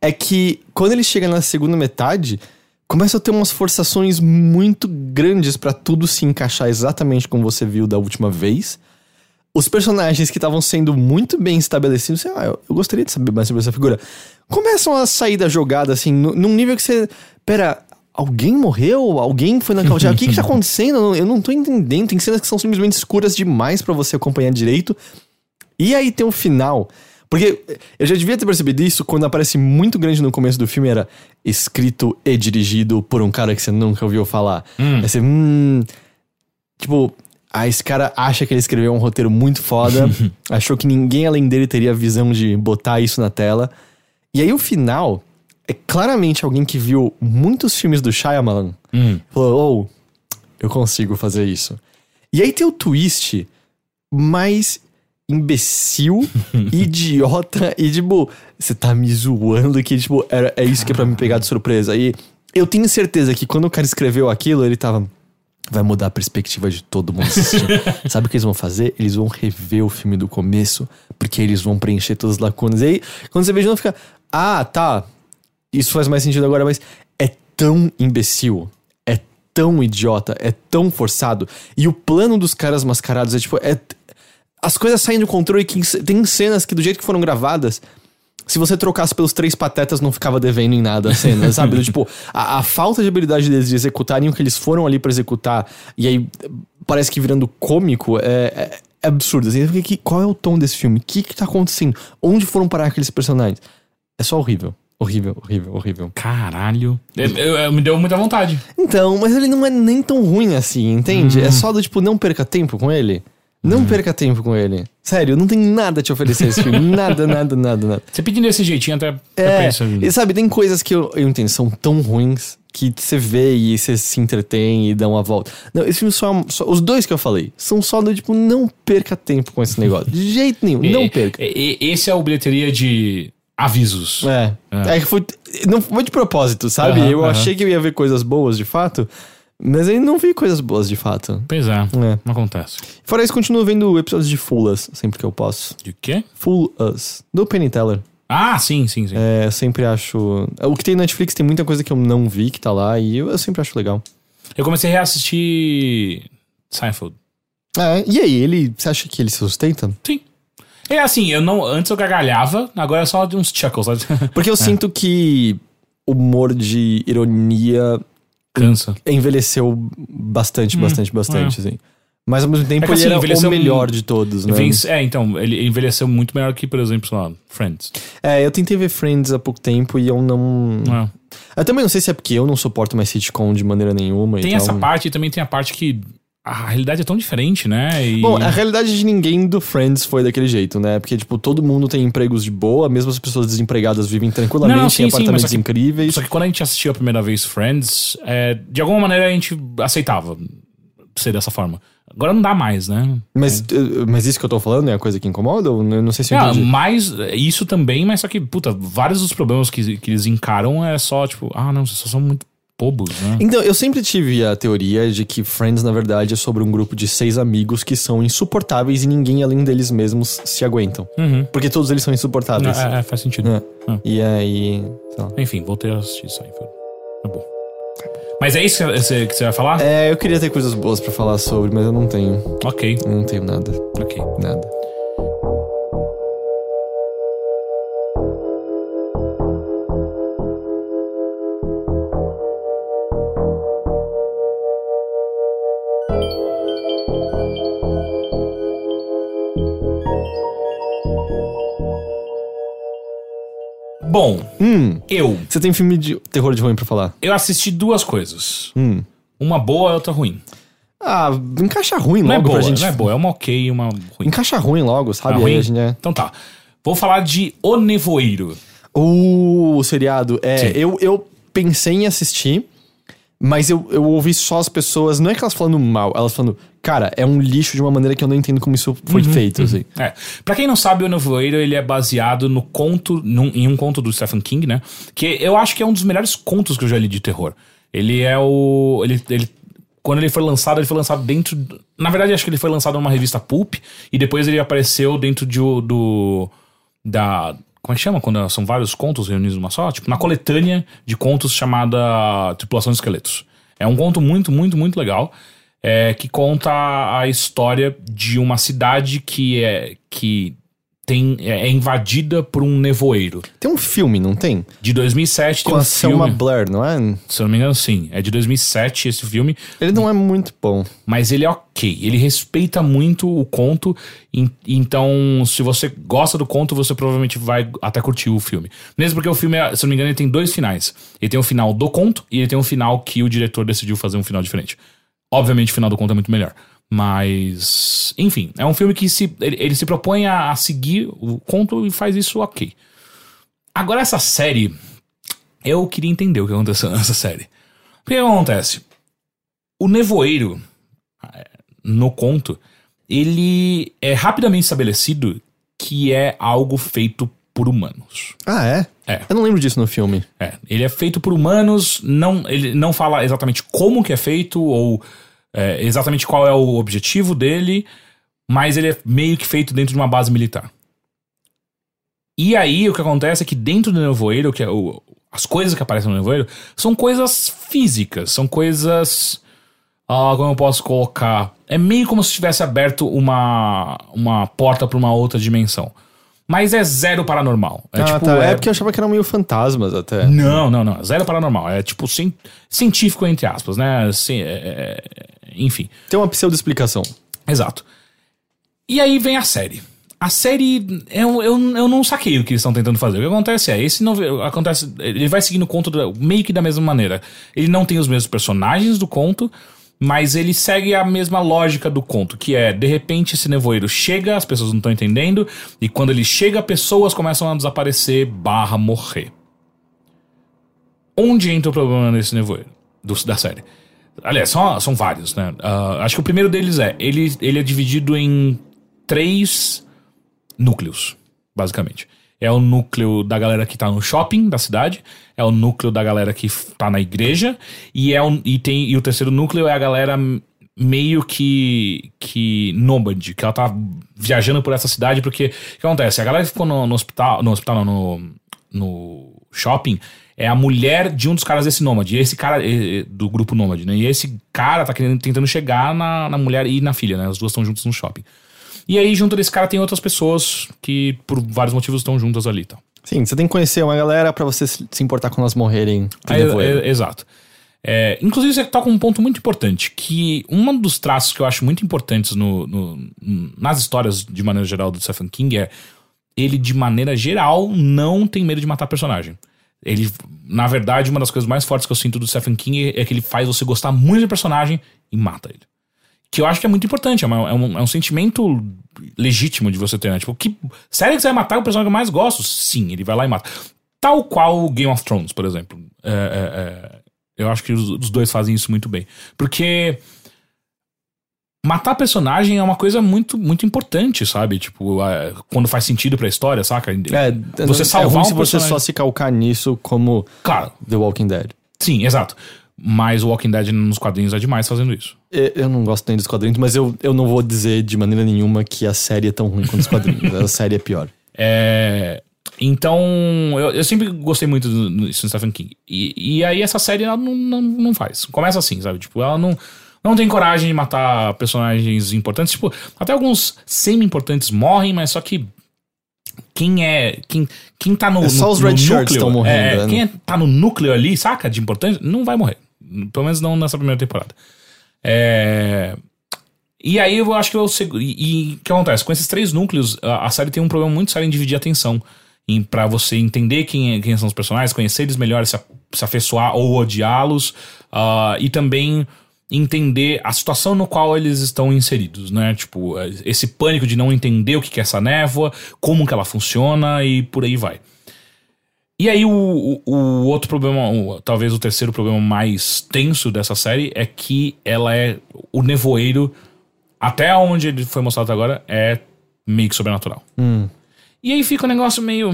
é que quando ele chega na segunda metade, começa a ter umas forçações muito grandes para tudo se encaixar exatamente como você viu da última vez. Os personagens que estavam sendo muito bem estabelecidos, sei lá, eu, eu gostaria de saber mais sobre essa figura começam a sair da jogada, assim, num nível que você. Pera, alguém morreu? Alguém foi na nocauteado? o que, que tá acontecendo? Eu não tô entendendo. Tem cenas que são simplesmente escuras demais para você acompanhar direito. E aí tem o um final. Porque eu já devia ter percebido isso quando aparece muito grande no começo do filme, era escrito e dirigido por um cara que você nunca ouviu falar. Hum. Aí você, hum. Tipo, ah, esse cara acha que ele escreveu um roteiro muito foda, achou que ninguém além dele teria a visão de botar isso na tela. E aí o final é claramente alguém que viu muitos filmes do Shyamalan. Hum. Falou, oh, eu consigo fazer isso. E aí tem o twist mais imbecil, idiota e tipo, você tá me zoando que tipo, era, é isso que é pra me pegar de surpresa. E eu tenho certeza que quando o cara escreveu aquilo, ele tava vai mudar a perspectiva de todo mundo assistindo. Sabe o que eles vão fazer? Eles vão rever o filme do começo, porque eles vão preencher todas as lacunas. E aí, quando você vê de novo, fica, ah, tá. Isso faz mais sentido agora, mas é tão imbecil. É tão idiota. É tão forçado. E o plano dos caras mascarados é tipo. É, as coisas saem do controle. Que tem cenas que, do jeito que foram gravadas, se você trocasse pelos três patetas, não ficava devendo em nada a cena, sabe? tipo, a, a, falta de habilidade deles de executarem o que eles foram ali para executar, e aí parece que virando cômico, é, é, é absurdo. Assim, qual é o tom desse filme? O que, que tá acontecendo? Onde foram parar aqueles personagens? É só horrível. Horrível, horrível, horrível. Caralho. Eu, eu, eu, me deu muita vontade. Então, mas ele não é nem tão ruim assim, entende? Hum. É só do tipo, não perca tempo com ele. Não hum. perca tempo com ele. Sério, não tem nada a te oferecer esse filme. nada, nada, nada, nada. Você pedindo desse jeitinho até, é, pensa. E sabe, tem coisas que eu, eu entendo, são tão ruins que você vê e você se entretém e dá uma volta. Não, esse filme só, só, Os dois que eu falei são só do tipo, não perca tempo com esse negócio. De jeito nenhum, não perca. esse é o bilheteria de avisos. É. É, é que foi. Não foi de propósito, sabe? eu achei que eu ia ver coisas boas de fato. Mas aí não vi coisas boas de fato. Pois é, é. não acontece. Fora isso, continuo vendo episódios de Full Us, sempre que eu posso. De quê? Full Us, do Penny Teller. Ah, sim, sim, sim. É, sempre acho... O que tem na Netflix tem muita coisa que eu não vi que tá lá e eu, eu sempre acho legal. Eu comecei a reassistir Seinfeld. É, e aí, ele... Você acha que ele se sustenta? Sim. É assim, eu não. Antes eu gargalhava, agora é só de uns chuckles. Porque eu é. sinto que humor de ironia. Cansa. Envelheceu bastante, hum, bastante, bastante, é. assim. Mas ao mesmo tempo é que, assim, ele era o melhor de todos, né? É, então, ele envelheceu muito melhor que, por exemplo, sei lá, Friends. É, eu tentei ver Friends há pouco tempo e eu não. É. Eu também não sei se é porque eu não suporto mais sitcom de maneira nenhuma. Tem então... essa parte e também tem a parte que a realidade é tão diferente, né? E... Bom, a realidade de ninguém do Friends foi daquele jeito, né? Porque, tipo, todo mundo tem empregos de boa, mesmo as pessoas desempregadas vivem tranquilamente não, sim, em apartamentos sim, incríveis. Só que quando a gente assistiu a primeira vez Friends, é, de alguma maneira a gente aceitava ser dessa forma. Agora não dá mais, né? Mas, é. mas isso que eu tô falando é a coisa que incomoda? Ou eu não sei se eu é, entendi. Mas isso também, mas só que, puta, vários dos problemas que, que eles encaram é só, tipo, ah, não, vocês só são muito bobos, né? Então, eu sempre tive a teoria de que Friends, na verdade, é sobre um grupo de seis amigos que são insuportáveis e ninguém além deles mesmos se aguentam. Uhum. Porque todos eles são insuportáveis. É, é faz sentido. É. É. E aí. Enfim, voltei a assistir Seinfeld. É bom. Mas é isso que você, que você vai falar? É, eu queria ter coisas boas para falar sobre, mas eu não tenho. Ok. Eu não tenho nada. Ok. Nada. Bom, Hum, eu. você tem filme de terror de ruim pra falar? Eu assisti duas coisas. Hum. Uma boa e outra ruim. Ah, encaixa ruim Não logo é boa, pra gente. não é boa. É uma ok e uma ruim. Encaixa ruim logo, sabe? Uma ruim? Gente é... Então tá. Vou falar de O Nevoeiro. Uh, o seriado. É, Sim. eu, eu pensei em assistir, mas eu, eu ouvi só as pessoas, não é que elas falando mal, elas falando, cara, é um lixo de uma maneira que eu não entendo como isso foi feito, assim. É. Pra quem não sabe, o Nevoeiro ele é baseado no conto, num- em um conto do Stephen King, né? Que eu acho que é um dos melhores contos que eu já li de terror. Ele é o. Ele, ele, quando ele foi lançado, ele foi lançado dentro. Na verdade, acho que ele foi lançado numa revista Pulp e depois ele apareceu dentro de, do. Da. Como é que chama? Quando são vários contos reunidos numa só? Tipo, na coletânea de contos chamada Tripulação de Esqueletos. É um conto muito, muito, muito legal. é, que conta a história de uma cidade que é. que tem, é, é invadida por um nevoeiro. Tem um filme, não tem? De 2007 tem Com um a Selma filme. Blair, não é? Se eu não me engano, sim. É de 2007 esse filme. Ele não é muito bom. Mas ele é ok. Ele respeita muito o conto. en- Então, se você gosta do conto, você provavelmente vai até curtir o filme. Mesmo porque o filme, se eu não me engano, ele tem dois finais. Ele tem o final do conto e ele tem um final que o diretor decidiu fazer um final diferente. Obviamente, o final do conto é muito melhor. Mas, enfim, é um filme que se, ele, ele se propõe a, a seguir o conto e faz isso ok. Agora, essa série, eu queria entender o que aconteceu nessa série. O que acontece? O nevoeiro, eh, no conto, ele é rapidamente estabelecido que é algo feito por humanos. Ah, é? É. Eu não lembro disso no filme. É, ele é feito por humanos, não, ele não fala exatamente como que é feito ou é, exatamente qual é o objetivo dele, mas ele é meio que feito dentro de uma base militar. E aí o que acontece é que dentro do nevoeiro, que é o, as coisas que aparecem no nevoeiro, são coisas físicas, são coisas. Ah, como eu posso colocar? É meio como se tivesse aberto uma, uma porta para uma outra dimensão. Mas é zero paranormal. É ah, tipo. tá. É... é- porque eu achava que eram meio fantasmas até. não, não, não. Zero paranormal. É tipo cien- científico, entre aspas, né? Ci- é- enfim. Tem uma pseudo-explicação. Exato. E aí vem a série. A série, eu, eu, eu não saquei o que eles estão tentando fazer. O que acontece é, esse não acontece, ele vai seguindo o conto da- meio que da mesma maneira. Ele não tem os mesmos personagens do conto, mas ele segue a mesma lógica do conto, que é, de repente esse nevoeiro chega, as pessoas não estão entendendo, e quando ele chega, pessoas começam a desaparecer, barra morrer. Onde entra o problema nesse nevoeiro do- da série? Aliás, são, são vários, né? Ah, acho que o primeiro deles é: ele, ele é dividido em três núcleos, basicamente. É o núcleo da galera que tá no shopping da cidade, é o núcleo da galera que tá na igreja, e, é o, e, tem, e o terceiro núcleo é a galera meio que, que nômade, que ela tá viajando por essa cidade, porque o que acontece? A galera que ficou no, no hospital, no hospital, não, no, no shopping, é a mulher de um dos caras desse nômade, esse cara do grupo nômade, né? E esse cara tá querendo, tentando chegar na, na mulher e na filha, né? As duas estão juntas no shopping. E aí, junto desse cara, tem outras pessoas que, por vários motivos, estão juntas ali tal. Sim, você tem que conhecer uma galera pra você se importar quando elas morrerem. do nevoeiro. é, exato. É, inclusive, você toca um ponto muito importante, que um dos traços que eu acho muito importantes no, no- nas histórias, de maneira geral, do Stephen King é ele, de maneira geral, não tem medo de matar personagem. Ele, na verdade, uma das coisas mais fortes que eu sinto do Stephen King é que ele faz você gostar muito de personagem e mata ele. Que eu acho que é muito importante, é, uma- é um, é um sentimento legítimo de você ter, né? Tipo, que, sério que você vai matar o personagem que eu mais gosto? Sim, ele vai lá e mata. Tal qual o Game of Thrones, por exemplo. É, é, é, eu acho que os, os dois fazem isso muito bem. Porque matar personagem é uma coisa muito, muito importante, sabe? Tipo, é, quando faz sentido pra história, saca? É, você é salvar ruim um se você só se calcar nisso como Claro, The Walking Dead. sim, exato. Mas o Walking Dead nos quadrinhos é demais fazendo isso. Eu eu não gosto nem dos quadrinhos, mas eu, eu não vou dizer de maneira nenhuma que a série é tão ruim quanto os quadrinhos. a série é pior. É, então, eu, eu sempre gostei muito do, do Stephen King. E, e aí essa série ela não, não, não faz. Começa assim, sabe? Tipo, ela não, não tem coragem de matar personagens importantes. Tipo, até alguns semi-importantes morrem, mas só que quem é. Quem, quem tá no. É só no- os red núcleo, tão morrendo, É, né? quem é- tá no núcleo ali, saca? De importante, não vai morrer. Pelo menos não nessa primeira temporada. É. E aí eu acho que eu. seg- E o que acontece? Com esses três núcleos, a, a série tem um problema muito sério em dividir a atenção. para você entender quem, quem são os personagens, conhecer eles melhor, se, a- se afeiçoar ou odiá-los, ah, e também entender a situação no qual eles estão inseridos, né? Tipo, esse pânico de não entender o que que é essa névoa, como que ela funciona e por aí vai. E aí, o, o, o outro problema, o- talvez o terceiro problema mais tenso dessa série é que ela é. O nevoeiro, até onde ele foi mostrado até agora, é meio que sobrenatural. E aí fica um negócio meio.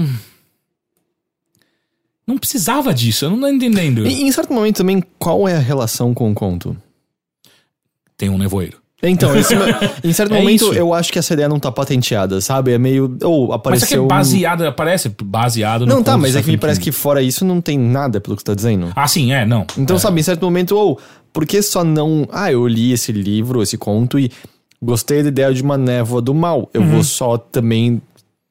Não precisava disso, eu não tô entendendo. E, em certo momento também, qual é a relação com o conto? Tem um nevoeiro. Então, esse- em certo É momento isso. eu acho que essa ideia não tá patenteada, sabe? É meio. Ou Mas apareceu. aqui é um- baseado, aparece baseado no. Não, tá, mas é que me parece que fora isso não tem nada pelo que você tá dizendo. Ah, sim, é, não. Então, É. sabe, em certo momento, ou por que só não. Ah, eu li esse livro, esse conto e gostei da ideia de uma névoa do mal. Eu Uhum. vou só também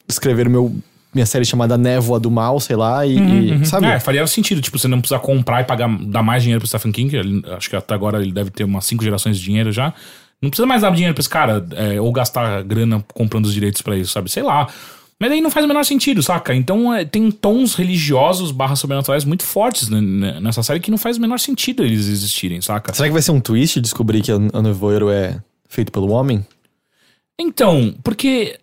escrever meu, minha série chamada Névoa do Mal, sei lá, e. e- sabe? É, faria sentido, tipo, você não precisa comprar e pagar, dar mais dinheiro pro Stephen King, ele- acho que até agora ele deve ter umas cinco gerações de dinheiro já. Não precisa mais dar dinheiro pra esse cara, é, ou gastar grana comprando os direitos pra isso, sabe? Sei lá. Mas aí não faz o menor sentido, saca? Então é, tem tons religiosos barra sobrenaturais muito fortes nessa série que não faz o menor sentido eles existirem, saca? Será que vai ser um twist descobrir que o nevoeiro é feito pelo homem? Então, porque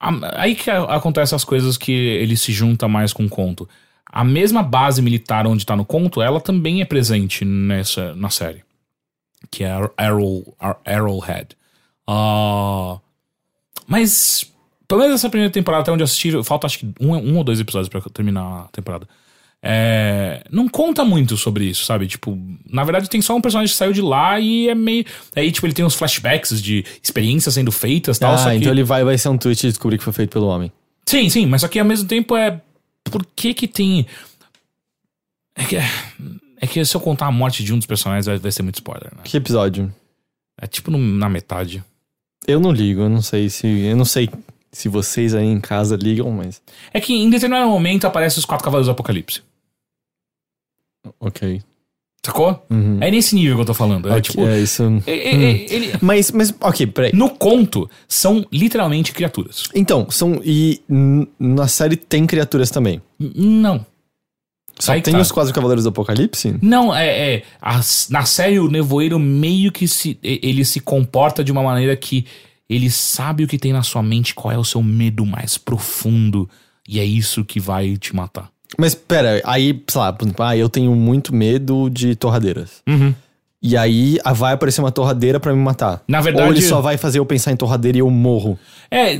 a- aí que acontecem as coisas que ele se junta mais com o conto. A mesma base militar onde tá no conto, ela também é presente nessa na série. Que é Arrow, Ar- Arrowhead. Ah, mas, pelo menos essa primeira temporada, até onde eu assisti, falta acho que um, um ou dois episódios pra terminar a temporada. É, não conta muito sobre isso, sabe? Tipo, na verdade tem só um personagem que saiu de lá e é meio. Aí, tipo, ele tem uns flashbacks de experiências sendo feitas e tal. ah, que... então ele vai, vai ser um twist e descobrir que foi feito pelo homem. Sim, sim, mas só que ao mesmo tempo é. Por que que tem. É que, é que se eu contar a morte de um dos personagens vai, vai ser muito spoiler, né? Que episódio? É tipo no- na metade. Eu não ligo, eu não sei se. Eu não sei se vocês aí em casa ligam, mas. É que em determinado momento aparecem os quatro cavaleiros do apocalipse. Ok. Sacou? Uhum. É nesse nível que eu tô falando. É Ok, tipo. é isso. é- é- é- ele- Mas, mas, ok, peraí. no conto, são literalmente criaturas. Então, são. E n- na série tem criaturas também. N- Não. Só Aí tem tá. os quatro cavaleiros do apocalipse? Não, é. é as- na série, o nevoeiro meio que se. Ele se comporta de uma maneira que ele sabe o que tem na sua mente, qual é o seu medo mais profundo. E é isso que vai te matar. Mas pera, aí, sei lá, por exemplo, ah, eu tenho muito medo de torradeiras. Uhum. E aí ah, vai aparecer uma torradeira pra me matar. Na verdade- Ou ele só vai fazer eu pensar em torradeira e eu morro. É,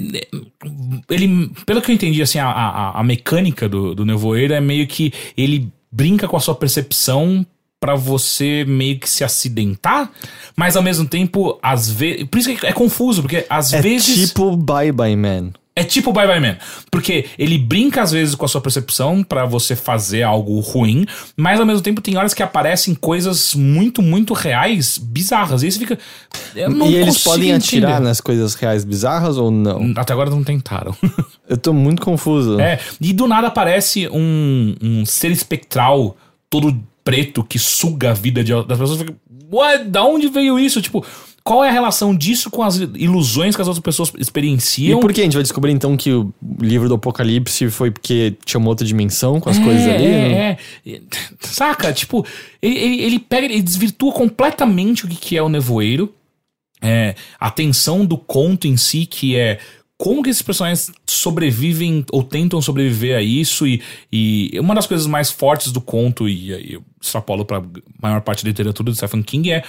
ele, pelo que eu entendi, assim, a, a, a mecânica do, do nevoeiro é meio que ele brinca com a sua percepção pra você meio que se acidentar, mas ao mesmo tempo, às vezes. Por isso que é confuso, porque às É vezes. tipo Bye Bye Man. É tipo Bye Bye Man. Porque ele brinca às vezes com a sua percepção pra você fazer algo ruim, mas ao mesmo tempo tem horas que aparecem coisas muito, muito reais, bizarras. E aí você fica. Eu não e eles podem atirar entender. nas coisas reais bizarras ou não? Até agora não tentaram. Eu tô muito confuso. é, e do nada aparece um, um ser espectral todo preto que suga a vida de, das pessoas. Fica, What? Da onde veio isso? Tipo, qual é a relação disso com as ilusões que as outras pessoas E experienciam? por que a gente vai descobrir então que o livro do Apocalipse foi porque tinha uma outra dimensão com as coisas ali? né? É, é. Saca? Tipo, ele, ele, pega, ele desvirtua completamente o que, é o nevoeiro. É, a tensão do conto em si, que é como que esses personagens sobrevivem ou tentam sobreviver a isso. E, e uma das coisas mais fortes do conto, e aí eu extrapolo pra maior parte da literatura do Stephen King, é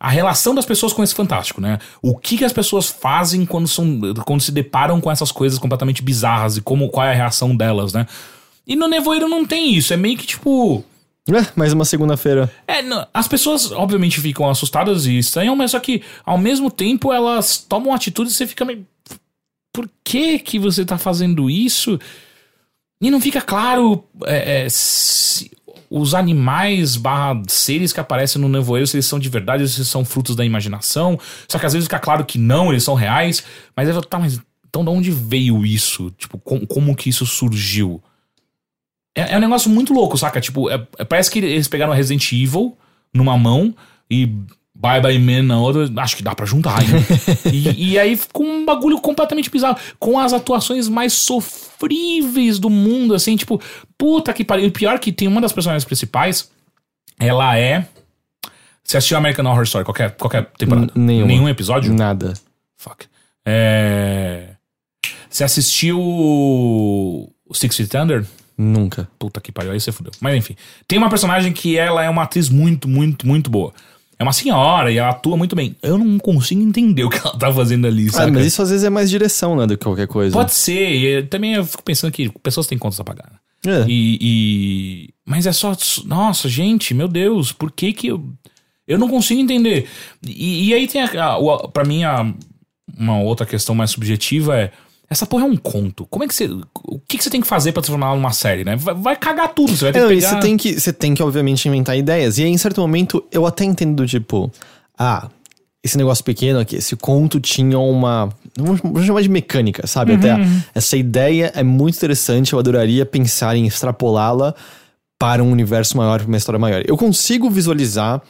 a relação das pessoas com esse fantástico, né? O que, que as pessoas fazem quando, são, quando se deparam com essas coisas completamente bizarras e como, qual é a reação delas, né? E no Nevoeiro não tem isso. É meio que tipo. É, mais uma segunda-feira. É, não, as pessoas obviamente ficam assustadas e estranham, mas só que ao mesmo tempo elas tomam atitudes e você fica meio. Por que que você tá fazendo isso? E não fica claro é, é, se os animais barra seres que aparecem no nevoeiro, se eles são de verdade, se eles são frutos da imaginação. Só que às vezes fica claro que não, eles são reais. Mas eu tá, mas então de onde veio isso? Tipo, com- como que isso surgiu? É, é um negócio muito louco, saca? Tipo, é- é- parece que eles pegaram Resident Evil numa mão e Bye Bye Man na outra, acho que dá pra juntar, hein? e, e aí ficou um bagulho completamente bizarro. Com as atuações mais sofríveis do mundo, assim, tipo, puta que pariu. E pior que tem uma das personagens principais, ela é. Você assistiu American Horror Story, qualquer, qualquer temporada? N- nenhuma. Nenhum episódio? Nada. Fuck. É. Você assistiu o Six Feet Under? Nunca. Puta que pariu, aí você fudeu. Mas enfim. Tem uma personagem que ela é uma atriz muito, muito, muito boa. É uma senhora e ela atua muito bem. Eu não consigo entender o que ela tá fazendo ali, Ah, sabe? mas isso às vezes é mais direção, né, do que qualquer coisa. Pode ser. e também eu fico pensando que pessoas têm contas a pagar. né? É. E, e- Mas é só. Nossa, gente, meu Deus, por que que eu. Eu não consigo entender. E, e aí tem a, a, o- pra mim a, uma outra questão mais subjetiva é. Essa porra é um conto. Como é que você. O que, que você tem que fazer pra transformar numa série, né? Vai, vai cagar tudo. Você vai ter É, que pegar. você tem que, você tem que, obviamente, inventar ideias. E aí, em certo momento, eu até entendo do tipo, ah, esse negócio pequeno aqui, esse conto tinha uma. Vamos vamos chamar de mecânica, sabe? Até essa ideia é muito interessante. Eu adoraria pensar em extrapolá-la para um universo maior, para uma história maior. Eu consigo visualizar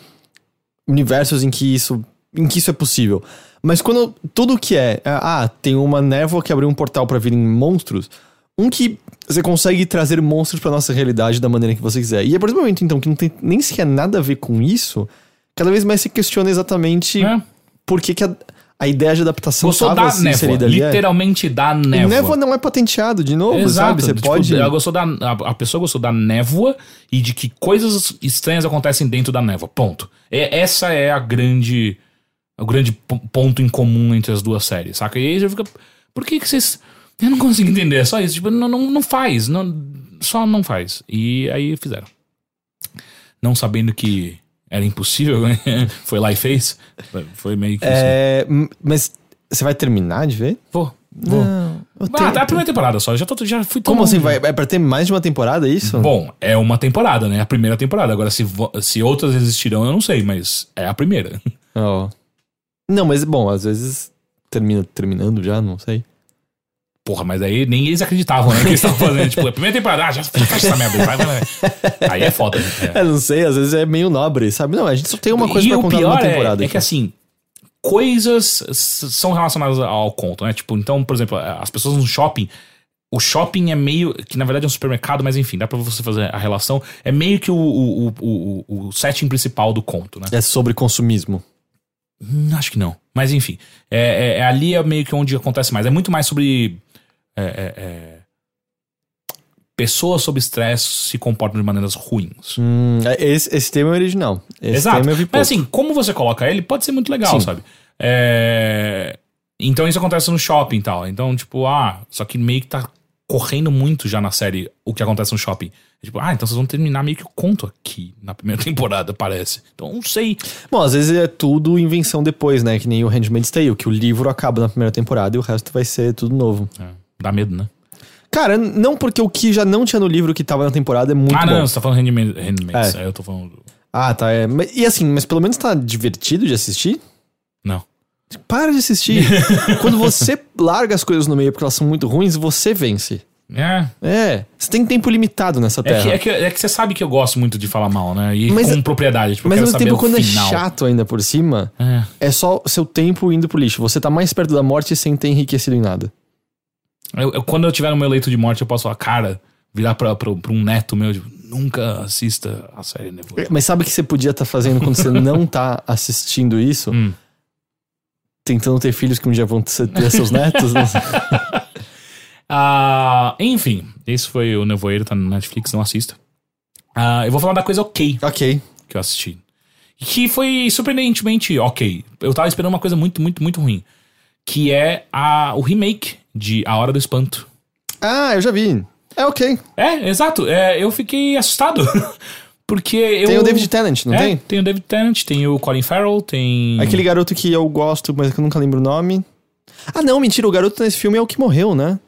universos em que isso, em que isso é possível. Mas quando tudo que é, ah, tem uma névoa que abriu um portal para virem monstros, um que você consegue trazer monstros pra nossa realidade da maneira que você quiser. E a partir do momento, então, que não tem nem sequer nada a ver com isso, cada vez mais se questiona exatamente É. por que, que a, a ideia de adaptação Gostou da névoa. inserida ali. é. Literalmente da E névoa. névoa não é patenteado, de novo, Exato. sabe? Você tipo, pode. Ela gostou da, a, a pessoa gostou da névoa e de que coisas estranhas acontecem dentro da névoa. Ponto. É, essa é a grande. O grande ponto em comum entre as duas séries, saca? E aí você fica. Por que, que vocês. Eu não consigo entender, é só isso. Tipo, não, não, não faz. Não, só não faz. E aí fizeram. Não sabendo que era impossível, foi lá e fez. Foi meio que. É, mas você vai terminar de ver? Vou. Vou. Não. Ah, tenho- tá a primeira temporada só. Já, tô, já fui Como assim? Vai, é pra ter mais de uma temporada é isso? Bom, é uma temporada, né? A primeira temporada. Agora, se, se outras existirão, eu não sei, mas é a primeira. Ó. Não, mas bom, às vezes termina terminando já, não sei. Porra, mas aí nem eles acreditavam, né? Que eles estavam fazendo. tipo, a primeira temporada, ah, já fecha essa merda. Vai, vai, vai. Aí é foda. né? É. É, não sei, às vezes é meio nobre, sabe? Não, a gente só tem uma coisa e pra contar pior numa é- temporada. é, aqui. que assim, coisas são relacionadas ao conto, né? Tipo, então, por exemplo, as pessoas no shopping. O shopping é meio. Que na verdade é um supermercado, mas enfim, dá pra você fazer a relação. É meio que o, o, o, o, o setting principal do conto, né? É sobre consumismo. Hum, acho que não. Mas enfim. É, é- é ali é meio que onde acontece mais. É muito mais sobre. é, é, é, pessoas sob estresse se comportam de maneiras ruins. Hum, esse, esse tema é original. Esse Exato. tema eu vi pouco. Mas assim, como você coloca ele, pode ser muito legal, Sim. sabe? É, Então isso acontece no shopping e tal. Então, tipo, ah, só que meio que tá correndo muito já na série o que acontece no shopping. Tipo, ah, então vocês vão terminar meio que o conto aqui na primeira temporada, parece. Então, não sei. Bom, às vezes é tudo invenção depois, né? Que nem o Handmaid's Tale, que o livro acaba na primeira temporada e o resto vai ser tudo novo. É, dá medo, né? Cara, não porque o que já não tinha no livro que tava na temporada é muito ah, bom. não, você tá falando Handmaid- Handmaids. É. Aí eu tô falando. Ah, tá. É. E assim, mas pelo menos tá divertido de assistir? Não. Para de assistir. Quando você larga as coisas no meio porque elas são muito ruins, você vence. É. É. Você tem tempo limitado nessa É terra. que, é, que, é que você sabe que eu gosto muito de falar mal, né? E Mas- com propriedade. Tipo, Mas ao mesmo tempo, quando final. é chato ainda por cima, É. é só seu tempo indo pro lixo. Você tá mais perto da morte sem ter enriquecido em nada. Eu- eu- quando eu tiver no meu leito de morte, eu posso falar, cara, virar pra, pra, pra um neto meu, tipo, nunca assista a série Nevoeiro. Mas sabe o que você podia estar fazendo quando você não tá assistindo isso? Hum. Tentando ter filhos que um dia vão ter seus netos? Sei. Ah, enfim, esse foi o Nevoeiro, tá no Netflix, não assista. Ah, eu vou falar da coisa ok ok. que eu assisti. Que foi surpreendentemente ok. Eu tava esperando uma coisa muito, muito, muito ruim. Que é a, o remake de A Hora do Espanto. Ah, eu já vi. É ok. É, exato. É, eu fiquei assustado. Porque eu. Tem o David Tennant, não é, tem? Tem o David Tennant, tem o Colin Farrell, tem. Aquele garoto que eu gosto, mas que eu nunca lembro o nome. Ah, não, mentira. O garoto nesse filme é o que morreu, né?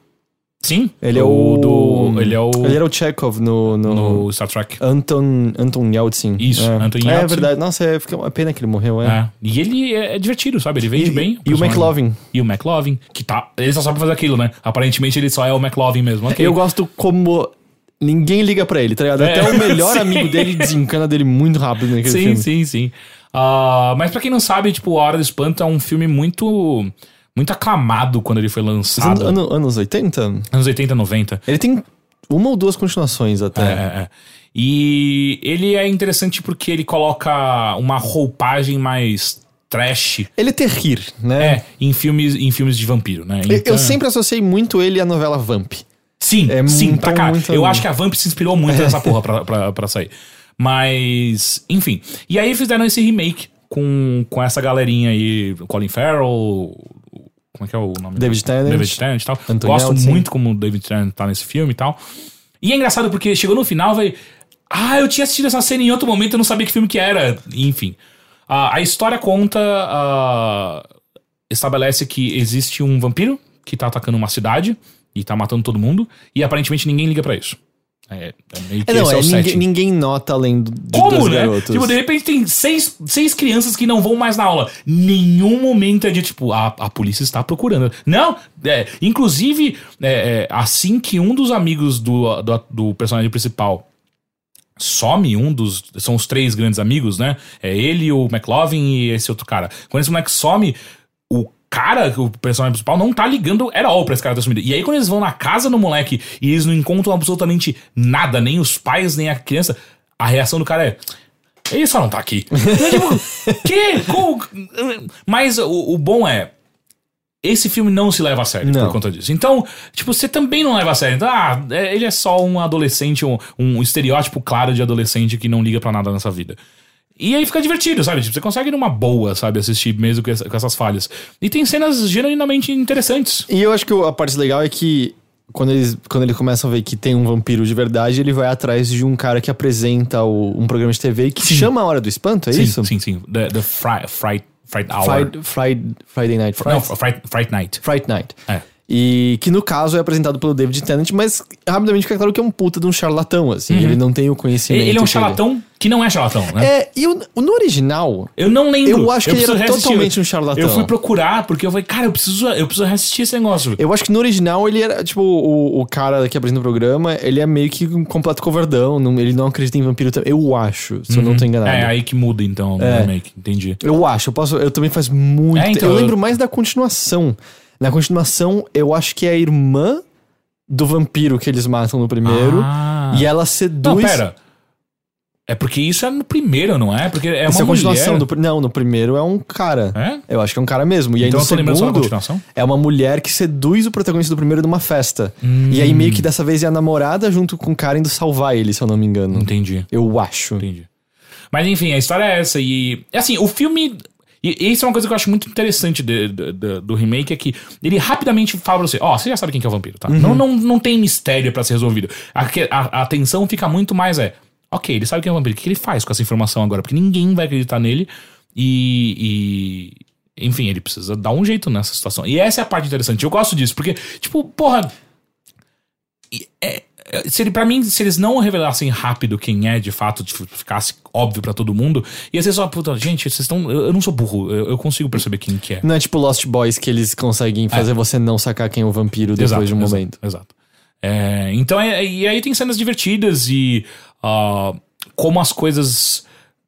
Sim. Ele é o. do. Ele é o. Ele era o Chekhov no. no... No Star Trek. Anton, Anton Yeltsin. Isso, é. Anton É Yeltsin. verdade. Nossa, é, fica uma pena que ele morreu, é. É. E ele é, é divertido, sabe? Ele vende E, bem. e o. McLovin. E o McLovin, que tá. Ele só sabe fazer aquilo, né? Aparentemente ele só é o McLovin mesmo. ok. Eu gosto como ninguém liga pra ele, tá ligado? É, Até o melhor sim. amigo dele desencana dele muito rápido naquele Sim, filme. sim, sim. Ah, mas pra quem não sabe, tipo, A Hora do Espanto é um filme muito. Muito aclamado quando ele foi lançado. Ano- anos 80? Anos 80, 90. Ele tem uma ou duas continuações até. É, é, é. E ele é interessante porque ele coloca uma roupagem mais trash. Ele é terrir, né? É, em filmes, em filmes de vampiro, né? Então- Eu sempre associei muito ele à novela Vamp. Sim, É sim, pra cá. Eu acho que a Vamp se inspirou muito nessa porra pra, pra, pra sair. Mas, enfim. E aí fizeram esse remake com, com essa galerinha aí, Colin Farrell. Como é que é o nome? David Tennant. David Tennant e tal. Anthony Gosto Yelchin. muito como o David Tennant tá nesse filme e tal. E é engraçado porque chegou no final, velho. Ah, eu tinha assistido essa cena em outro momento, eu não sabia que filme que era. Enfim. A, a história conta. ah, estabelece que existe um vampiro que tá atacando uma cidade e tá matando todo mundo. E aparentemente ninguém liga pra isso. É, é É, não, é, é ninguém, ninguém nota além do, Como, né? garotos. Tipo, de repente tem seis, seis crianças que não vão mais na aula. Nenhum momento é de tipo, a, a polícia está procurando. Não, é, inclusive, é, assim que um dos amigos do, do, do personagem principal some, um dos. São os três grandes amigos, né? É ele, o McLovin e esse outro cara. Quando esse moleque some, cara, o personagem principal, não tá ligando at all pra esse cara ter sumido. E aí, quando eles vão na casa do moleque e eles não encontram absolutamente nada, nem os pais, nem a criança, a reação do cara é. Ele só não tá aqui. Eu, tipo, que? Como? Mas o, o bom é. Esse filme não se leva a sério Não. por conta disso. Então, tipo, você também não leva a sério. Então, ah, é- ele é só um adolescente, um, um estereótipo claro de adolescente que não liga pra nada nessa vida. E aí fica divertido, sabe? Tipo, você consegue numa boa, sabe, assistir mesmo com, essa- com essas falhas. E tem cenas genuinamente interessantes. E eu acho que a parte legal é que quando eles, quando eles começam a ver que tem um vampiro de verdade, ele vai atrás de um cara que apresenta o- um programa de TV que se chama A Hora do Espanto, é sim, isso? sim, sim. The, the Fright, Fright, Fright Hour. Friday, Friday, Friday Night Não, Fright, Fright, Fright Night. Fright Night. É. E que no caso é apresentado pelo David Tennant, mas rapidamente fica claro que é um puta de um charlatão, assim. Ele não tem o conhecimento. Ele, ele é um charlatão que não é charlatão, né? É, e o, no original, Eu não lembro. Eu acho que ele preciso era reassistir. totalmente um charlatão. Eu fui procurar, porque eu falei, cara, eu preciso, eu preciso reassistir esse negócio. Eu acho que no original ele era, tipo, o, o cara que apresenta o programa, ele é meio que um completo covardão, não- ele não acredita em vampiro também. Eu acho, se eu não tô enganado. É aí que muda, então, É. remake. Entendi. Eu acho, eu posso. Eu também faz muito. É, então, eu eu- lembro mais da continuação. Na continuação, eu acho que é a irmã do vampiro que eles matam no primeiro. Ah. E ela Não, seduz. pera. É porque isso é no primeiro, não é? Porque é Essa é uma a continuação mulher. do. Não, no primeiro é um cara. É? Eu acho que é um cara mesmo. E aí Então no segundo, continuação? é uma mulher que seduz o protagonista do primeiro numa festa. Hum. E aí meio que dessa vez é a namorada junto com o cara indo salvar ele, se eu não me engano. Entendi. Eu acho. Entendi. Mas enfim, a história é essa. E assim, o filme. E isso é uma coisa que eu acho muito interessante de- de- de- do remake: é que ele rapidamente fala pra você: Ó, você já sabe quem que é o vampiro, tá? Não, não, não tem mistério pra ser resolvido. A, a, a atenção fica muito mais é. Ok, ele sabe quem é o vampiro. O que ele faz com essa informação agora? Porque ninguém vai acreditar nele. E. e- enfim, ele precisa dar um jeito nessa situação. E essa é a parte interessante. Eu gosto disso, porque, tipo, porra. e- é- se ele, pra mim, se eles não revelassem rápido quem é, de fato, tipo, ficasse óbvio pra todo mundo, ia ser só, puta, gente, vocês estão. Eu, eu não sou burro, eu, eu consigo perceber quem que é. Não é tipo Lost Boys que eles conseguem fazer você não sacar quem é o vampiro depois de um exato, momento. Exato. É, então, é, e aí tem cenas divertidas e ah, como as coisas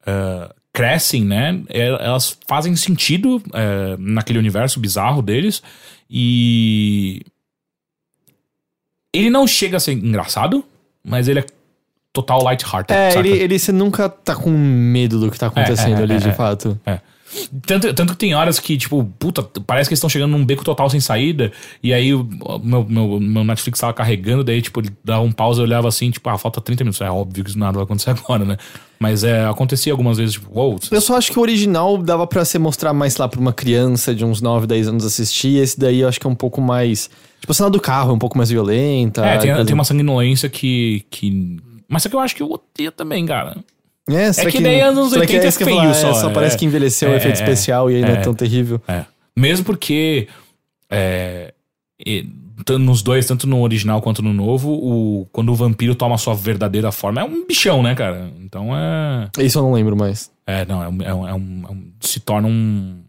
ah, crescem, né? é- Elas fazem sentido é, naquele universo bizarro deles e ele não chega a ser engraçado, mas ele é total light-hearted. É, saca? ele, ele você nunca tá com medo do que tá acontecendo É, é, ali, é, de é. fato. É. Tanto, tanto que tem horas que, tipo, puta, parece que eles estão chegando num beco total sem saída. E aí o meu, meu, meu Netflix tava carregando, daí, tipo, ele dava um pausa e olhava assim, tipo, ah, falta 30 minutos. É óbvio que isso nada vai acontecer agora, né? Mas é, acontecia algumas vezes, tipo, uou, Eu só acho que o original dava pra você mostrar mais lá pra uma criança de uns 9, 10 anos assistir. Esse daí eu acho que é um pouco mais. Tipo, a cena do carro é um pouco mais violenta. É, tem, coisa- tem uma sanguinolência que, que. Mas só que eu acho que eu odeio também, cara. É, É que daí anos será que 80 é que feio falar? É, só, só é. parece que envelheceu o É, efeito é, especial e aí não é é. tão terrível. É. Mesmo porque. É, e- nos dois, tanto no original quanto no novo, o, quando o vampiro toma sua verdadeira forma, é um bichão, né, cara? Então é. Isso eu não lembro mais. É, não, é um, é um- é um- é um- se torna um,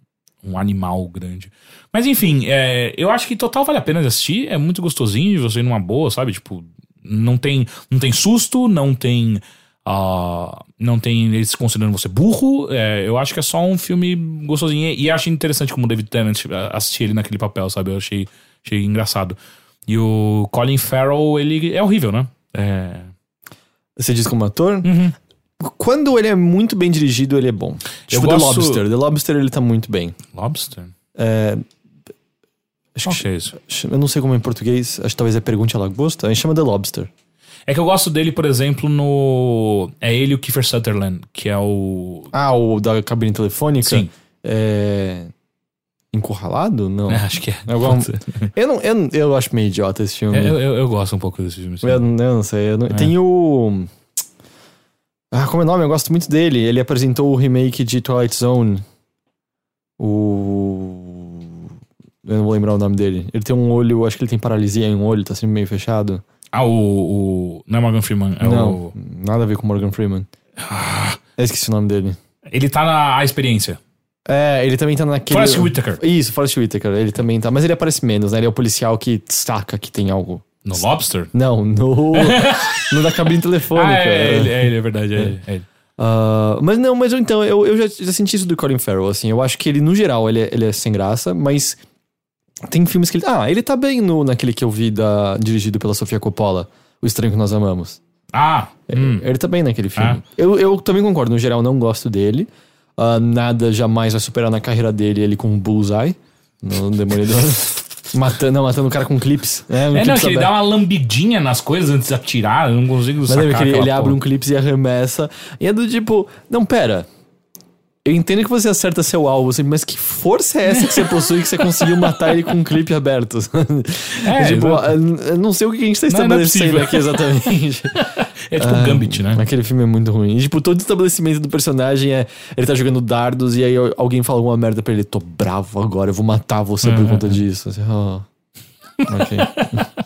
um animal grande. Mas enfim, é, eu acho que total vale a pena de assistir. É muito gostosinho de você ir numa boa, sabe? Tipo, não tem, não tem susto, não tem ah, não tem eles considerando você burro. É, eu acho que é só um filme gostosinho. E acho interessante como o David Tennant ah, assistir ele naquele papel, sabe? Eu achei, achei engraçado. E o Colin Farrell, ele é horrível, né? É. Você diz como ator? Uhum. Quando ele é muito bem dirigido, ele é bom. Tipo, The gosto- Lobster. The Lobster, ele tá muito bem. Lobster? É, acho que que é isso? Eu não sei como é em português, acho que talvez é Pergunte a Lagosta. A gente chama The Lobster. É que eu gosto dele, por exemplo, no. É ele e o Kiefer Sutherland, que é o. Ah, o da cabine telefônica? Sim. É. Encurralado? Não. É, acho que é. Ser. Eu, não, eu, eu acho meio idiota esse filme. É, eu, eu, eu gosto um pouco desse filme. Eu, eu não sei. eu não- Tem o. Ah, como é o nome? Eu gosto muito dele. Ele apresentou o remake de Twilight Zone. O. Eu não vou lembrar o nome dele. Ele tem um olho, acho que ele tem paralisia em um olho, tá sempre meio fechado. Ah, o, o. Não é Morgan Freeman, é não, o. nada a ver com Morgan Freeman. Eu esqueci o nome dele. Ele tá na a experiência. É, ele também tá naquele. Forrest Whitaker. Isso, Forrest Whitaker. Ele também tá. Mas ele aparece menos, né? Ele é o policial que saca que tem algo. No Lobster? Não, no. no da cabine telefônica. Ah, é, ele, é ele, é verdade. É, ele, é ele. Ah, mas não, mas eu, então, eu, eu já, já senti isso do Colin Farrell, assim. Eu acho que ele, no geral, ele é, ele é sem graça, mas tem filmes que ele. Ah, ele tá bem no, naquele que eu vi da, dirigido pela Sofia Coppola, O Estranho que Nós Amamos. Ah, hum. Ele tá bem naquele filme. Ah. Eu, eu também concordo, no geral, não gosto dele. Ah, nada jamais vai superar na carreira dele ele com um bullseye no Demolidor. matando, não, matando o cara com clips. É, um É, não, clips que ele aberto. dá uma lambidinha nas coisas antes de atirar, eu não consigo Mas sacar que ele, ele abre um clipe e arremessa. E é do tipo, não, pera. Eu entendo que você acerta seu alvo, assim, mas que força é essa que você possui que você conseguiu matar ele com um clipe aberto? É, tipo, exato. eu não sei o que a gente tá Não, não é estabelecendo possível. aqui exatamente. É tipo um Gambit, né? Aquele filme é muito ruim. E, tipo, todo estabelecimento do personagem é. Ele tá jogando dardos e aí alguém fala alguma merda pra ele. Tô bravo agora, eu vou matar você por Uhum. conta disso. Assim, oh. Ok.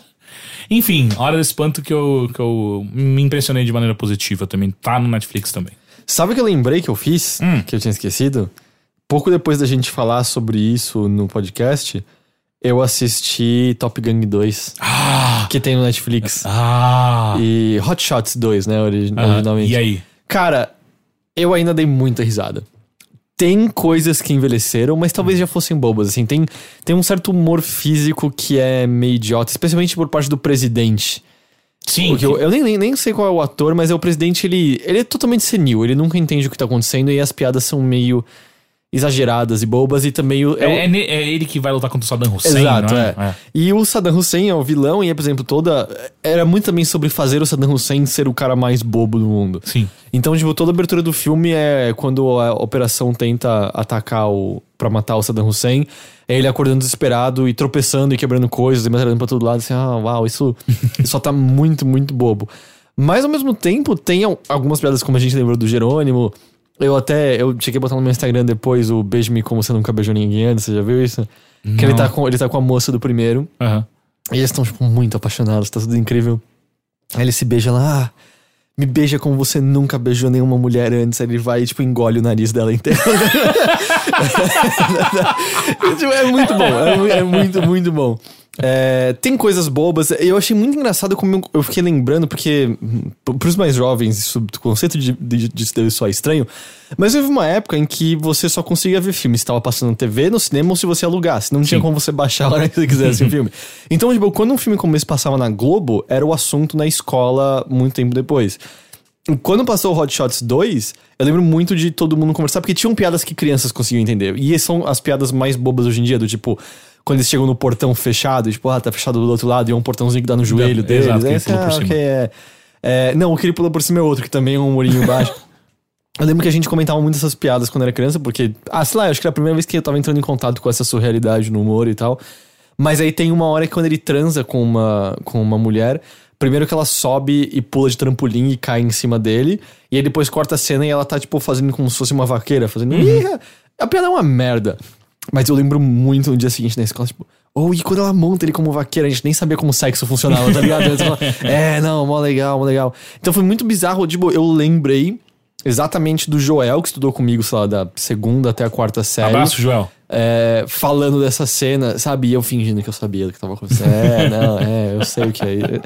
Enfim, Hora do Espanto que eu, que eu me impressionei de maneira positiva também. Tá no Netflix também. Sabe o que eu lembrei que eu fiz? Hum. Que eu tinha esquecido? Pouco depois da gente falar sobre isso no podcast, eu assisti Top Gun 2, Ah! que tem no Netflix. Ah! E Hot Shots 2, né? origi- Ah, originalmente. e aí? Cara, eu ainda dei muita risada. Tem coisas que envelheceram, mas talvez já fossem bobas, assim. Tem, tem um certo humor físico que é meio idiota, especialmente por parte do presidente. Sim. Porque eu, eu nem, nem, nem sei qual é o ator, mas é o presidente, ele, ele é totalmente senil, ele nunca entende o que tá acontecendo e as piadas são meio exageradas e bobas e também... o- é o- é, é ne- é ele que vai lutar contra o Saddam Hussein, Exato, não é. é? E o Saddam Hussein é o vilão, e, por exemplo, toda. Era muito também sobre fazer o Saddam Hussein ser o cara mais bobo do mundo. Sim. Então, tipo, toda a abertura do filme é quando a operação tenta atacar o. pra matar o Saddam Hussein. É ele acordando desesperado e tropeçando e quebrando coisas e metralhando pra todo lado. Assim, ah, uau, isso só tá muito, muito bobo. Mas ao mesmo tempo, tem al- algumas piadas, como a gente lembrou do Jerônimo. Eu até. Eu cheguei a botar no meu Instagram depois o Beijo-me como você nunca beijou ninguém antes. Você já viu isso? Que ele Não. tá, com, ele tá com a moça do primeiro. Aham. E eles estão, tipo, muito apaixonados, tá tudo incrível. Aí ele se beija lá, ah, me beija como você nunca beijou nenhuma mulher antes. Aí ele vai e, tipo, engole o nariz dela inteiro. É muito bom, é, é muito, muito bom. É, tem coisas bobas. Eu achei muito engraçado como eu- fiquei lembrando, porque hum, pros mais jovens, isso, o conceito de, de, disso deve soar estranho. Mas houve uma época em que você só conseguia ver filme se estava passando na TV, no cinema ou se você alugasse. Não tinha Sim. como você baixar a hora que você quisesse o filme. Então, tipo, quando um filme como esse passava na Globo, era o assunto na escola muito tempo depois. Quando passou o Hot Shots 2, eu lembro muito de todo mundo conversar, porque tinham piadas que crianças conseguiam entender. E são as piadas mais bobas hoje em dia, do tipo, quando eles chegam no portão fechado, tipo, ah, tá fechado do outro lado, e é um portãozinho que dá no joelho deles. exato, que Aí ele você, pula por cima. é. É, Não, o que ele pula por cima é outro, que também é um humorinho baixo. Eu lembro que a gente comentava muito essas piadas quando era criança, porque, ah, sei lá, eu acho que era a primeira vez que eu tava entrando em contato com essa surrealidade no humor e tal. Mas aí tem uma hora que quando ele transa com uma, com uma mulher, primeiro que ela sobe e pula de trampolim e cai em cima dele, e aí depois corta a cena e ela tá, tipo, fazendo como se fosse uma vaqueira, fazendo. "Ih, A piada é uma merda. Mas eu lembro muito no dia seguinte na escola, tipo, ou e quando ela monta ele como vaqueira, a gente nem sabia como sexo funcionava, tá ligado? Fala, é, não, mó legal, mó legal. Então foi muito bizarro, tipo, eu lembrei exatamente do Joel, que estudou comigo, sei lá, da segunda até a quarta série. Abraço, Joel. é, falando dessa cena, sabe? E eu fingindo que eu sabia do que tava acontecendo. É, não, é, eu sei o que é.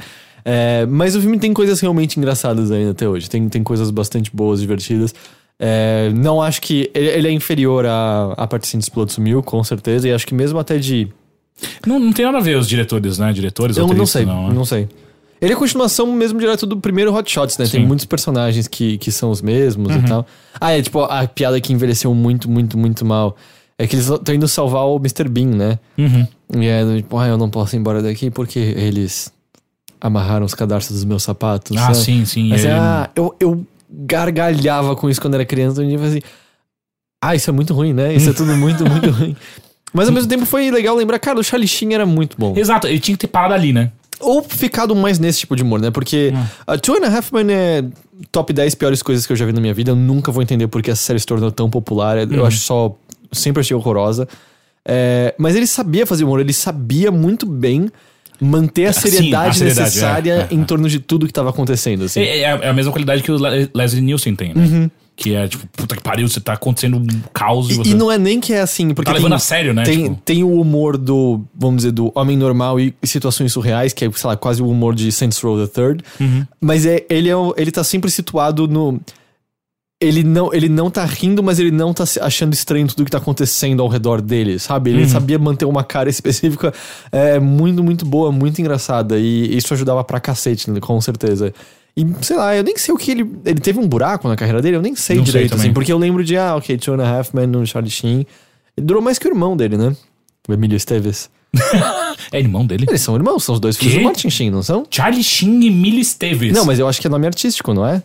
É, mas o filme tem coisas realmente engraçadas ainda até hoje. Tem, tem coisas bastante boas, divertidas. É, não acho que. Ele, ele é inferior à, à Patricinha Explode Sumiu, com certeza. E acho que mesmo até de. Não, não tem nada a ver os diretores, né? Diretores, Eu não sei, não, não, né? sei. Ele é continuação mesmo direto do primeiro Hot Shots, né? Tem Sim. muitos personagens que, que são os mesmos Uhum. e tal. Ah, é tipo a piada que envelheceu muito, muito, muito mal. É que eles estão indo salvar o Mr. Bean, né? Uhum. E é tipo, ah, eu não posso ir embora daqui porque eles amarraram os cadarços dos meus sapatos. Ah, sabe? sim, sim. Mas é, ele- ah, eu, eu gargalhava com isso quando era criança. E eu assim, ah, isso é muito ruim, né? Isso é tudo muito, muito ruim. Mas ao mesmo tempo foi legal lembrar, cara, o Charlie Sheen era muito bom. Exato, ele tinha que ter parado ali, né? Ou ficado mais nesse tipo de humor, né? Porque a Two and a Half Men é top 10 piores coisas que eu já vi na minha vida. Eu nunca vou entender porque essa série se tornou tão popular. Eu acho só. Sempre achei horrorosa. É, mas ele sabia fazer humor, ele sabia muito bem manter a Sim, a seriedade, seriedade, necessária é, é, em torno de tudo que tava acontecendo. Assim. É, é a- é a mesma qualidade que o Le- Leslie Nielsen tem, né? Uhum. Que é tipo, puta que pariu, você tá acontecendo um caos e, E, você e não é nem que é assim, porque tá tem, levando a sério, né? tem, Tipo, tem o humor do, vamos dizer, do homem normal e situações surreais, que é, sei lá, quase o humor de Saints Row the Third. Uhum. Mas é, ele, é, ele tá sempre situado no. Ele não, ele não tá rindo, mas ele não tá se achando estranho tudo que tá acontecendo ao redor dele, sabe? Uhum. Ele sabia manter uma cara específica é, muito, muito boa, muito engraçada. E isso ajudava pra cacete, né, com certeza. E, sei lá, eu nem sei o que ele. Ele teve um buraco na carreira dele, eu nem sei Não sei direito, também. assim, porque eu lembro de, ah, ok, Two and a Half Men no Charlie Sheen. Ele durou mais que o irmão dele, né? O Emílio Esteves. é irmão dele. Eles são irmãos, são os dois filhos do Martin Sheen, não são? Charlie Sheen e Millie Esteves. Não, mas eu acho que é nome artístico, não é?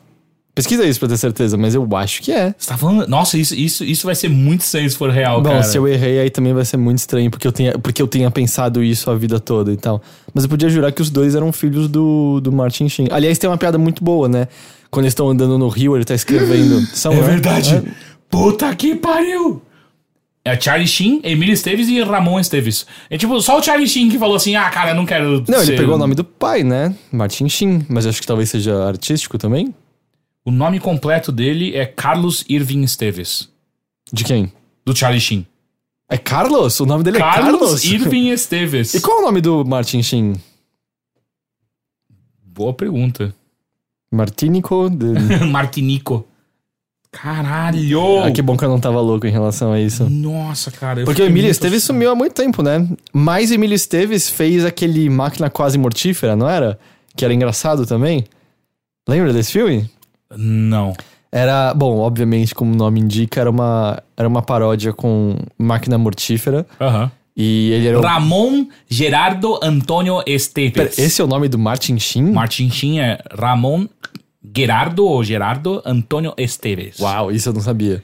Pesquisa isso pra ter certeza, mas eu acho que é. Você tá falando. Nossa, isso, isso, isso vai ser muito estranho se for real, Bom, cara. se eu errei, aí também vai ser muito estranho, porque eu, tenha, porque eu tenha pensado isso a vida toda e tal. Mas eu podia jurar que os dois eram filhos do, do Martin Sheen. Aliás, tem uma piada muito boa, né? Quando eles estão andando no rio, ele tá escrevendo. É verdade. É. Puta que pariu! É Charlie Sheen, Emílio Esteves e Ramon Esteves. É tipo, só o Charlie Sheen que falou assim: ah, cara, eu não quero. Não, ele pegou o nome do pai, né? Martin Sheen. Mas acho que talvez seja artístico também. O nome completo dele é Carlos Irving Esteves. De quem? Do Charlie Sheen. É Carlos? O nome dele é Carlos Carlos? Irving Esteves. E qual é o nome do Martin Sheen? Boa pergunta. Martinico? De... Martinico. Caralho! ah, que bom que eu não tava louco em relação a isso. Nossa, cara. Porque o Emílio Esteves sumiu há muito tempo, né? Mas Emílio Esteves fez aquele Máquina Quase Mortífera, não era? Que era engraçado também. Lembra desse filme? Não. Era, bom, obviamente, como o nome indica, era uma, era uma paródia com Máquina Mortífera. Aham. E ele era o... Ramon Gerardo Antônio Esteves. Esse é o nome do Martin Sheen? Martin Sheen é Ramon Gerardo ou Gerardo Antônio Esteves. Uau, isso eu não sabia.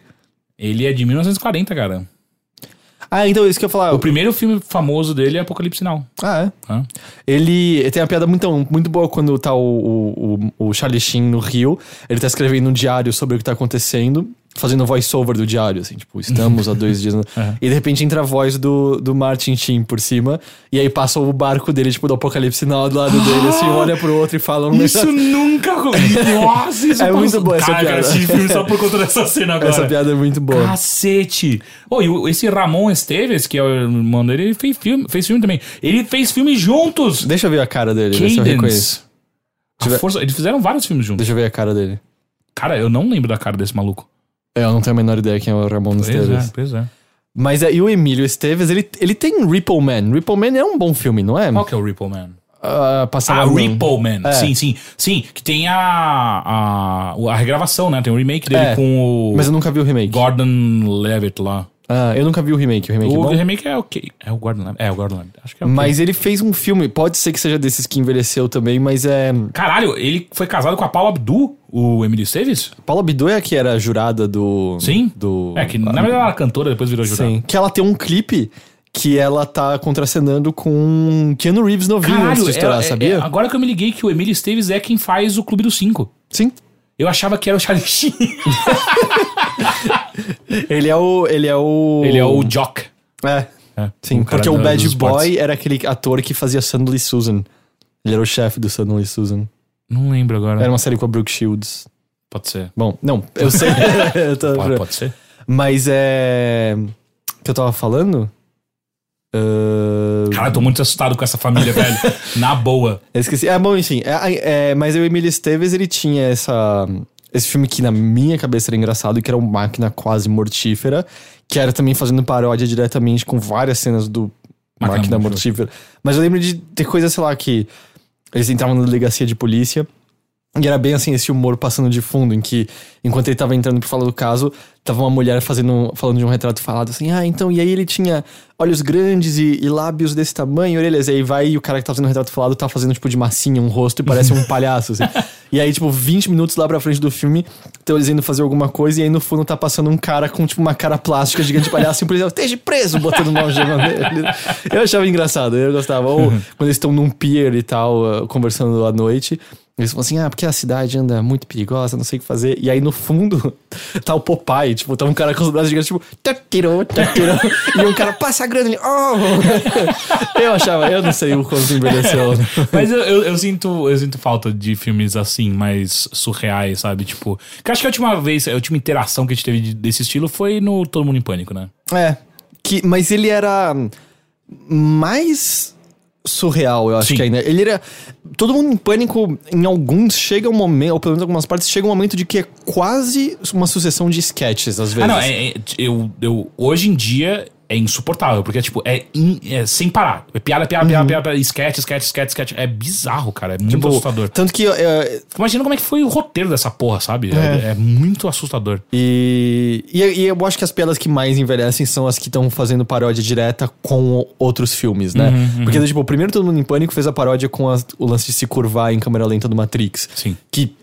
Ele é de 1940, cara. Ah, então isso que eu ia falar. O primeiro filme famoso dele é Apocalipse Now. Ah, é? Hã? Ele tem uma piada muito, muito boa quando tá o, o, o, o Charlie Sheen no Rio. Ele tá escrevendo um diário sobre o que tá acontecendo, fazendo voice-over do diário, assim, tipo, estamos há dois dias. no- E de repente entra a voz do, do Martin Sheen por cima, e aí passa o barco dele, tipo, do Apocalipse Now do lado dele, assim, olha pro outro e fala um Isso nunca. Nossa, isso É muito passou- boa essa Cara, eu quero piada. assistir filme só por conta dessa cena agora. Essa piada é muito boa. Cacete! Ô, e esse Ramon Esteves, que é o irmão dele, ele fez filme, fez filme também. Ele fez filme juntos! Deixa eu ver a cara dele, ver se eu Cadence. reconheço. Tiver- força, eles fizeram vários filmes juntos. Deixa eu ver a cara dele. Cara, eu não lembro da cara desse maluco. É, Eu não tenho a menor ideia quem é o Ramon Pois Esteves. é, pois é. Mas é, e o Emílio Esteves, ele, ele tem Ripple Man. Ripple Man é um bom filme, não é? Qual que é o Ripple Man? Ah, passava Ah, no- Ripple Man. É. Sim, sim. Sim, que tem a, a, a regravação, né? Tem o remake dele É, com o Mas eu nunca vi o remake. Gordon Levitt lá. Ah, eu nunca vi o remake. O remake é O bom? remake é ok. É o Gordon Levitt. É o Gordon Levitt. Acho que é ok. Mas ele fez um filme, pode ser que seja desses que envelheceu também, mas é. Caralho, ele foi casado com a Paula Abdul, o Emily Esteves? Paula Abdul é a que era jurada do. Sim. Do. É, que na verdade ela era cantora, depois virou jurada. Sim. Que ela tem um clipe que ela tá contracenando com Keanu Reeves novinho antes Caralho, de estourar, é- é- sabia? é- agora que eu me liguei que o Emily Esteves é quem faz o Clube dos Cinco. Sim. Eu achava que era o Charlie Sheen. Ele é o. Ele é o. Ele é o Jock. É. É, Sim, cara porque o Bad Boy esportes. era aquele ator que fazia Sandley Susan. Ele era o chefe do Sandley Susan. Não lembro agora. Era uma série com a Brooke Shields. Pode ser. Bom, não, eu sei. Eu tô- Pode, pode ser. Mas é. O que eu tava falando? Ah, Cara, eu tô muito assustado com essa família, velho. Na boa. eu esqueci. É, bom, enfim. É, é, mas o Emílio Esteves, ele tinha essa, esse filme que na minha cabeça era engraçado, que era uma máquina quase mortífera, que era também fazendo paródia diretamente com várias cenas do Máquina Máquina, Mortífera. Mortífera. Mas eu lembro de ter coisa, sei lá, que eles entravam na delegacia de polícia. E era bem assim, esse humor passando de fundo, em que, enquanto ele tava entrando pra falar do caso, tava uma mulher fazendo, falando de um retrato falado assim, ah, então, e aí ele tinha olhos grandes e, e lábios desse tamanho, orelhas, e aí vai e o cara que tá fazendo o retrato falado tá fazendo, tipo, de massinha um rosto e parece um palhaço, assim. E aí, tipo, 20 minutos lá pra frente do filme, estão eles indo fazer alguma coisa, e aí no fundo tá passando um cara com, tipo, uma cara plástica gigante de palhaço, e o policial, esteja preso, botando uma algema nele. Eu achava engraçado, eu gostava. Ou quando eles estão num pier e tal, uh, conversando à noite, eles falam assim, ah, porque a cidade anda muito perigosa, não sei o que fazer. E aí no fundo tá o Popeye, tipo, tá um cara com os braços gigantes, tipo, taquiro, taquiro. e um cara passa a grana ali, oh! eu achava, eu não sei o quanto envelheceu. Mas eu, eu, eu sinto, eu sinto falta de filmes assim, mais surreais, sabe? Tipo. Que acho que a última vez, a última interação que a gente teve de- desse estilo foi no Todo Mundo em Pânico, né? É, que, mas ele era mais surreal, eu acho Sim. que ainda. Ele era. Todo mundo em pânico, em alguns, chega um momento, ou pelo menos em algumas partes, chega um momento de que é quase uma sucessão de sketches, às vezes. Ah, não, é, é- eu, eu, hoje em dia é insuportável, porque tipo, é, in- é sem parar. É piada, piada, piada, piada, piada, sketch, sketch, sketch, sketch. É bizarro, cara. É muito Tipo, assustador. Tanto que. é, Imagina como é que foi o roteiro dessa porra, sabe? É, é muito assustador. E, e, e eu acho que as piadas que mais envelhecem são as que estão fazendo paródia direta com outros filmes, né? Porque, tipo, o primeiro Todo Mundo em Pânico fez a paródia com o lance de se curvar em câmera lenta do Matrix. Sim. Que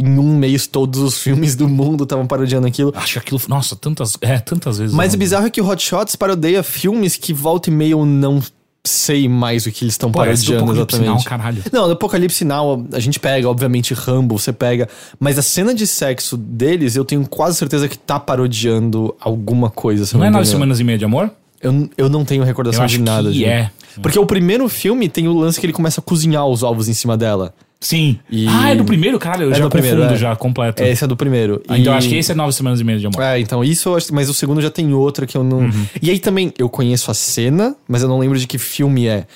em um mês todos os filmes do mundo estavam parodiando aquilo. Acho que aquilo. Nossa, tantas. É, tantas vezes. Mas o bizarro é que o Hot Shots parodeia filmes que volta e meia eu não sei mais o que eles estão parodiando exatamente. Now, caralho. Não, no Apocalipse Now a gente pega, obviamente, Rambo, você pega. Mas a cena de sexo deles, eu tenho quase certeza que tá parodiando alguma coisa. eu Não é nove semanas e meia de amor? Eu, eu não tenho recordação de nada. que gente. é. Porque o primeiro filme tem o lance que ele começa a cozinhar os ovos em cima dela. Sim. E- Ah, é do primeiro, caralho. Eu É já do primeiro, é. já, completo. Esse é do primeiro. Ah, Então E- acho que esse é nove semanas e meia de amor. É, então isso eu acho, mas o segundo já tem outra que eu não. Uhum. E aí também eu conheço a cena, mas eu não lembro de que filme é.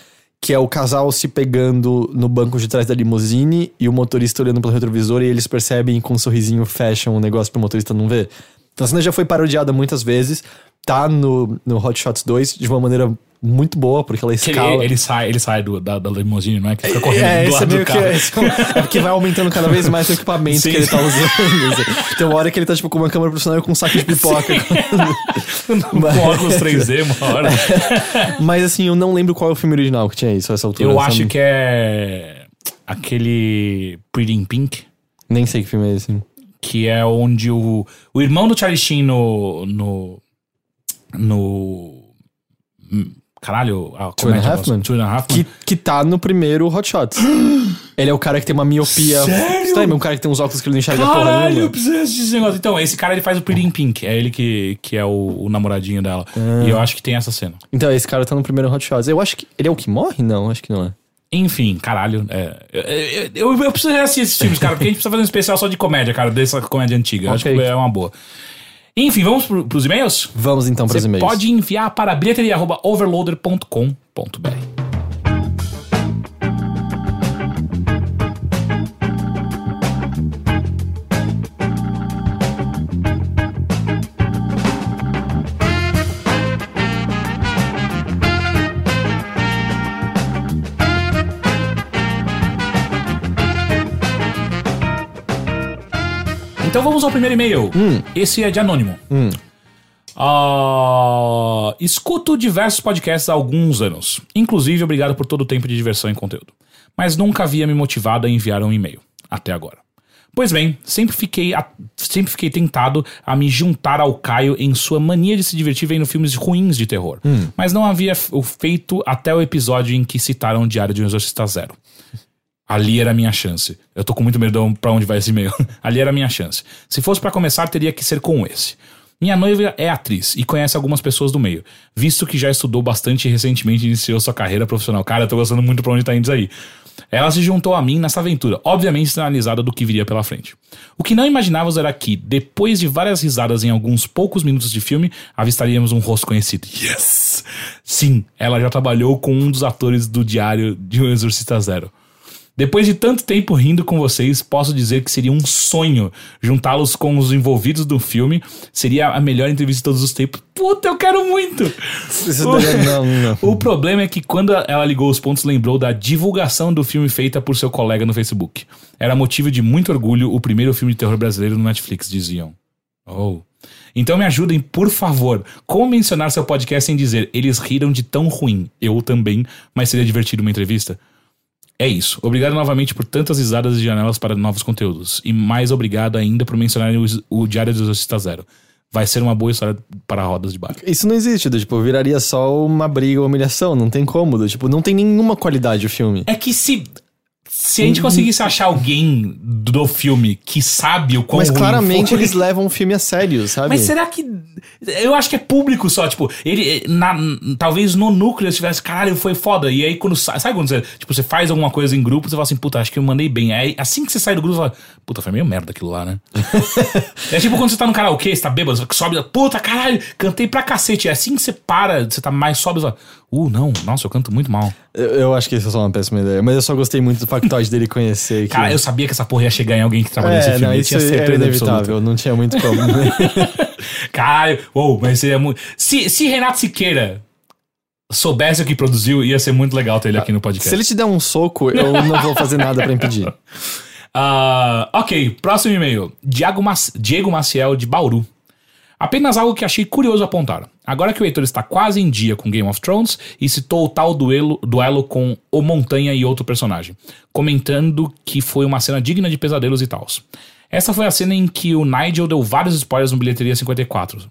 Que é o casal se pegando no banco de trás da limusine e o motorista olhando pelo retrovisor e eles percebem com um sorrisinho fecham o negócio pro motorista não ver. Então a cena já foi parodiada muitas vezes, tá no, no Hot Shots 2 de uma maneira muito boa, porque ela Que escala. ele, ele sai, ele sai do, da, da limusine, não é? Que fica correndo É, do é lado meio do que. carro. esse É porque vai aumentando cada vez mais o equipamento Sim, que ele tá usando. assim. Tem uma hora que ele tá, tipo, com uma câmera profissional e com um saco de pipoca. Com óculos 3D, uma hora. Mas assim, eu não lembro qual é o filme original que tinha isso essa altura. Eu sabe? acho que é aquele Pretty in Pink, Nem sei que filme é esse. que é onde o, o irmão do Charlie Sheen no... no... no caralho, a Two and a comédia Half Men? Two and a Half Men. Que, que tá no primeiro Hot Shots. ele é o cara que tem uma miopia. Sério? Sabe, um cara que tem uns óculos que ele não enxerga porra Caralho, eu nenhuma. preciso assistir esse negócio. Então, esse cara ele faz o Pretty in Pink. É ele que, que é o, o namoradinho dela. Ah. E eu acho que tem essa cena. Então, esse cara tá no primeiro Hot Shots. Eu acho que. Ele é o que morre? Não, acho que não é. Enfim, caralho. é, eu, eu, eu preciso assistir esses filmes, cara, porque a gente precisa fazer um especial só de comédia, cara, dessa comédia antiga. Eu Acho que é uma boa. Enfim, vamos pro, pros e-mails? Vamos então para os e-mails. pode enviar para bilheteria.overloader.com.br. Então vamos ao primeiro e-mail. Hum. Esse é de anônimo. Ah, escuto diversos podcasts há alguns anos. Inclusive, obrigado por todo o tempo de diversão e conteúdo. Mas nunca havia me motivado a enviar um e-mail. Até agora. Pois bem, sempre fiquei, a- sempre fiquei tentado a me juntar ao Caio em sua mania de se divertir vendo filmes ruins de terror. Mas não havia o feito até o episódio em que citaram o Diário de um Exorcista Zero. Ali era a minha chance. Eu tô com muito medo pra onde vai esse e-mail. Ali era a minha chance. Se fosse pra começar, teria que ser com esse. Minha noiva é atriz e conhece algumas pessoas do meio, visto que já estudou bastante e recentemente iniciou sua carreira profissional. Cara, eu tô gostando muito pra onde tá indo isso aí. Ela se juntou a mim nessa aventura, obviamente sinalizada do que viria pela frente. O que não imaginávamos era que, depois de várias risadas em alguns poucos minutos de filme, avistaríamos um rosto conhecido. Yes! Sim, ela já trabalhou com um dos atores do Diário de um Exorcista Zero. Depois de tanto tempo rindo com vocês, posso dizer que seria um sonho juntá-los com os envolvidos do filme. Seria a melhor entrevista de todos os tempos. Puta, eu quero muito! Isso daí, não, não. O problema é que quando ela ligou os pontos, lembrou da divulgação do filme feita por seu colega no Facebook. Era motivo de muito orgulho o primeiro filme de terror brasileiro no Netflix, diziam. Oh. Então me ajudem, por favor. Como mencionar seu podcast sem dizer eles riram de tão ruim? Eu também, mas seria divertido uma entrevista? É isso. Obrigado novamente por tantas risadas e janelas para novos conteúdos. E mais obrigado ainda por mencionarem o, o Diário do Exorcista Zero. Vai ser uma boa história para rodas de bar. Isso não existe, do, tipo, viraria só uma briga ou humilhação, não tem como, do, tipo, não tem nenhuma qualidade o filme. É que se. Se a gente conseguisse achar alguém do filme que sabe o quão Mas claramente foi- eles levam o filme a sério, sabe? Mas será que. Eu acho que é público só, tipo, ele. Na, talvez no núcleo estivesse, caralho, foi foda. E aí quando sai. Sabe quando você. Tipo, você faz alguma coisa em grupo, você fala assim, puta, acho que eu mandei bem. Aí assim que você sai do grupo, você fala, puta, foi meio merda aquilo lá, né? é tipo quando você tá no karaokê, você tá bêbado, você sobe, puta, caralho, cantei pra cacete. É assim que você para, você tá mais sóbrio, você fala, uh, não, nossa, eu canto muito mal. Eu, eu acho que isso é só uma péssima ideia, mas eu só gostei muito do factoide dele conhecer. Que... Cara, eu sabia que essa porra ia chegar em alguém que trabalha nesse é, filme. não, eu isso tinha era certeza inevitável, absoluta. não tinha muito como. Caralho, ou, mas seria muito. Se, se Renato Siqueira soubesse o que produziu, ia ser muito legal ter ele aqui no podcast. Se ele te der um soco, eu não vou fazer nada pra impedir. Ah, ok, próximo e-mail. Diego, Mac- Diego Maciel, de Bauru. Apenas algo que achei curioso apontar. Agora que o Heitor está quase em dia com Game of Thrones e citou o tal duelo, duelo com o Montanha e outro personagem, comentando que foi uma cena digna de pesadelos e tals. Essa foi a cena em que o Nigel deu vários spoilers no Bilheteria 54.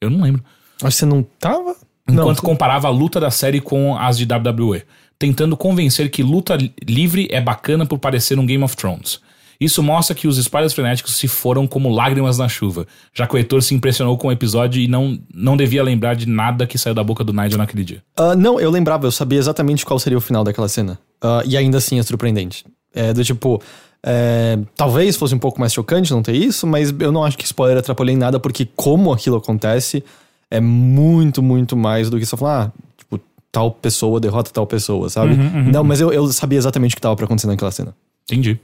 Eu não lembro. Acho que você não tava? Enquanto não. comparava a luta da série com as de WWE, tentando convencer que luta li- livre é bacana por parecer um Game of Thrones. Isso mostra que os spoilers frenéticos se foram como lágrimas na chuva, já que o Heitor se impressionou com o episódio e não, não devia lembrar de nada que saiu da boca do Nigel naquele dia. Ah, não, eu lembrava, eu sabia exatamente qual seria o final daquela cena. Ah, e ainda assim é surpreendente. É do tipo. é, talvez fosse um pouco mais chocante não ter isso, mas eu não acho que spoiler atrapalhou em nada, porque como aquilo acontece é muito, muito mais do que só falar, ah, tipo, tal pessoa derrota tal pessoa, sabe? não, mas eu, eu sabia exatamente o que tava pra acontecer naquela cena. Entendi.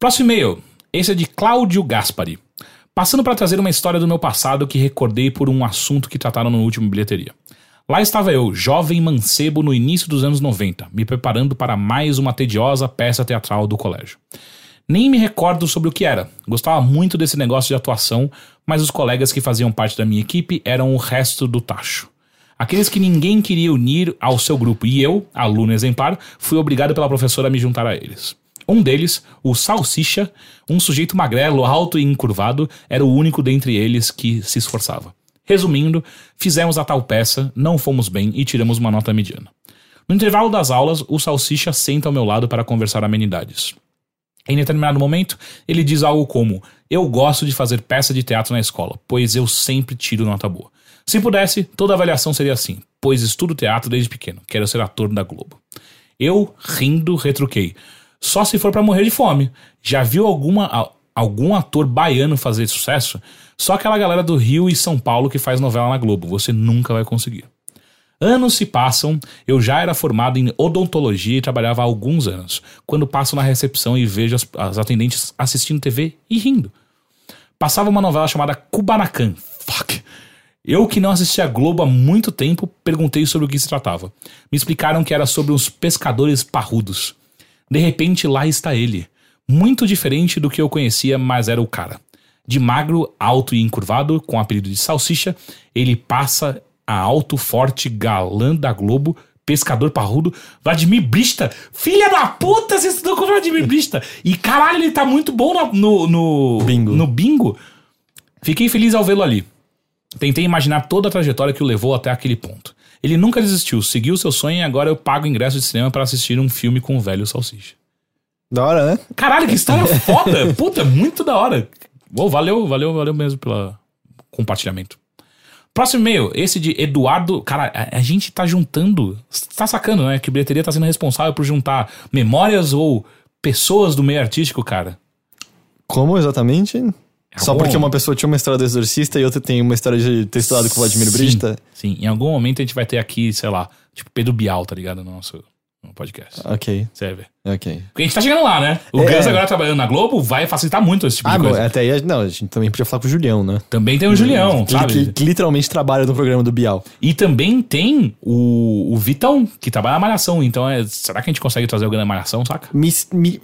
Próximo e-mail. Esse é de Cláudio Gaspari. Passando para trazer uma história do meu passado que recordei por um assunto que trataram no último bilheteria. Lá estava eu, jovem mancebo no início dos anos 90, me preparando para mais uma tediosa peça teatral do colégio. Nem me recordo sobre o que era. Gostava muito desse negócio de atuação, mas os colegas que faziam parte da minha equipe eram o resto do tacho. Aqueles que ninguém queria unir ao seu grupo, e eu, aluno exemplar, fui obrigado pela professora a me juntar a eles. Um deles, o Salsicha, um sujeito magrelo, alto e encurvado, era o único dentre eles que se esforçava. Resumindo, fizemos a tal peça, não fomos bem e tiramos uma nota mediana. No intervalo das aulas, o Salsicha senta ao meu lado para conversar amenidades. Em determinado momento, ele diz algo como: Eu gosto de fazer peça de teatro na escola, pois eu sempre tiro nota boa. Se pudesse, toda avaliação seria assim, pois estudo teatro desde pequeno, quero ser ator da Globo. Eu, rindo, retruquei: Só se for pra morrer de fome. Já viu alguma, algum ator baiano fazer sucesso? Só aquela galera do Rio e São Paulo que faz novela na Globo. Você nunca vai conseguir. Anos se passam, eu já era formado em odontologia e trabalhava há alguns anos, quando passo na recepção e vejo as, as atendentes assistindo TV e rindo. Passava uma novela chamada Kubanacan. Fuck. Eu que não assistia a Globo há muito tempo, perguntei sobre o que se tratava. Me explicaram que era sobre uns pescadores parrudos. De repente lá está ele. Muito diferente do que eu conhecia, mas era o cara. De magro, alto e encurvado, com o apelido de salsicha, ele passa a alto, forte, galã da Globo, pescador parrudo, Vladimir Brista. Filha da puta, você estudou com o Vladimir Brista. E caralho, ele tá muito bom na- no, no, Bingo. no bingo. Fiquei feliz ao vê-lo ali. Tentei imaginar toda a trajetória que o levou até aquele ponto. Ele nunca desistiu, seguiu seu sonho e agora eu pago ingresso de cinema para assistir um filme com o velho salsicha. Da hora, né? Caralho, que história foda! Puta, muito da hora. Uou, valeu, valeu, valeu mesmo pelo compartilhamento. Próximo e-mail, esse de Eduardo. Cara, a, a gente tá juntando. Tá sacando, né? Que bilheteria tá sendo responsável por juntar memórias ou pessoas do meio artístico, cara. Como exatamente? Só algum- porque uma pessoa tinha uma história do exorcista e outra tem uma história de ter estudado com o Vladimir Sim, Brista? Sim, em algum momento a gente vai ter aqui, sei lá, tipo Pedro Bial, tá ligado? No nosso no podcast. Ok, ver. ok. Porque a gente tá chegando lá, né? O É. Gus agora trabalhando na Globo vai facilitar muito esse tipo Ah, de coisa. até aí, não, a gente também podia falar com o Julião, né? Também tem o Julião, Que, sabe? que- que literalmente trabalha no programa do Bial. E também tem o, o Vitão, que trabalha na Malhação. Então, é, será que a gente consegue trazer alguém da Malhação, saca? Me, me-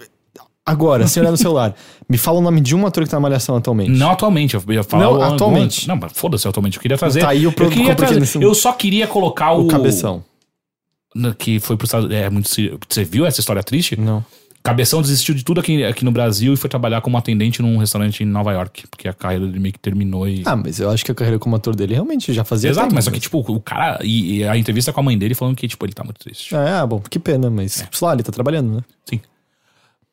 agora, sem olhar no celular, me fala o nome de um ator que tá na Malhação atualmente. Não atualmente, eu ia falar. Não, atualmente. Não, mas foda-se atualmente. Eu queria trazer. Tá aí o eu, pro- queria porque trazer nesse- eu só queria colocar o. O Cabeção. Que foi pro Estado. É muito. Você viu essa história triste? Não. Cabeção desistiu de tudo aqui, aqui no Brasil e foi trabalhar como atendente num restaurante em Nova York. Porque a carreira dele meio que terminou e. Ah, mas eu acho que a carreira como ator dele realmente já fazia Exato, mas só que, tipo, o cara. E, e a entrevista com a mãe dele falando que, tipo, ele tá muito triste. É, ah, bom, que pena, mas É. sei lá, ele tá trabalhando, né? Sim.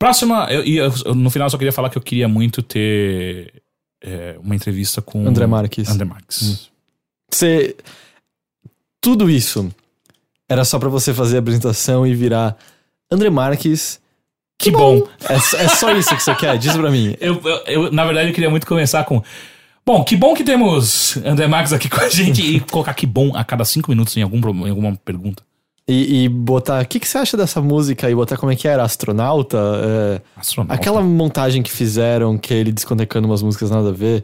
Próxima, eu, e eu- eu- no final eu só queria falar que eu queria muito ter é, uma entrevista com André Marques. André Marques. Você. Tudo isso era só pra você fazer a apresentação e virar André Marques. Que bom. É, é só isso que você quer? Diz pra mim. Eu, eu, eu, na verdade, eu queria muito começar com. Bom, que bom que temos André Marques aqui com a gente e colocar que bom a cada cinco minutos em, algum, em alguma pergunta. E, e botar. O que, que você acha dessa música? E botar como é que era? Astronauta? É, Astronauta. aquela montagem que fizeram, que é ele desconectando umas músicas nada a ver.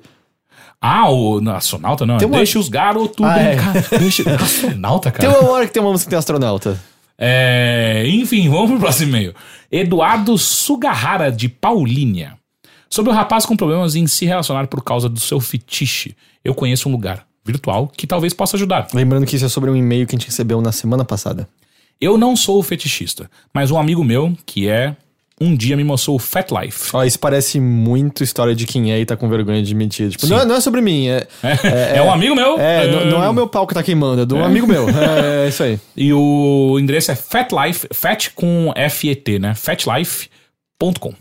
Ah, o não, astronauta não. Tem uma- Deixa os garotos Ah, é. brincar. Deixa... Astronauta, Tem cara. uma hora que tem uma música que tem astronauta. É, enfim, vamos pro próximo e-mail. Eduardo Sugahara, de Paulínia. Sobre o rapaz com problemas em se relacionar por causa do seu fetiche. Eu conheço um lugar virtual que talvez possa ajudar. Lembrando que isso é sobre um e-mail que a gente recebeu na semana passada. Eu não sou fetichista, mas um amigo meu, que é, um dia me mostrou o Fat Life. Ó, isso parece muito história de quem é e tá com vergonha de admitir. Tipo, não é, não é sobre mim, é. É, é um amigo meu. É, não, não é o meu pau que tá queimando, é de um amigo meu. É, é isso aí. E o endereço é fatlife, fat com F-E-T, né? fatlife.com.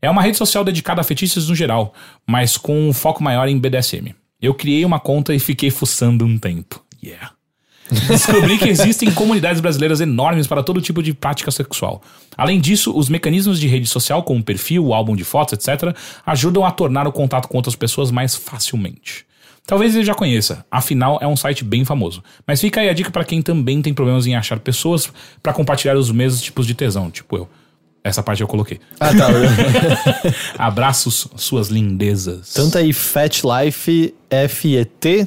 É uma rede social dedicada a fetiches no geral, mas com um foco maior em BDSM. Eu criei uma conta e fiquei fuçando um tempo. Yeah. Descobri que existem comunidades brasileiras enormes para todo tipo de prática sexual. Além disso, os mecanismos de rede social, como perfil, álbum de fotos, etc., ajudam a tornar o contato com outras pessoas mais facilmente. Talvez ele já conheça, afinal é um site bem famoso. Mas fica aí a dica para quem também tem problemas em achar pessoas para compartilhar os mesmos tipos de tesão, tipo eu. Essa parte eu coloquei. Ah, tá. Abraços, suas lindezas. Tanto aí, Fat Life, F-E-T,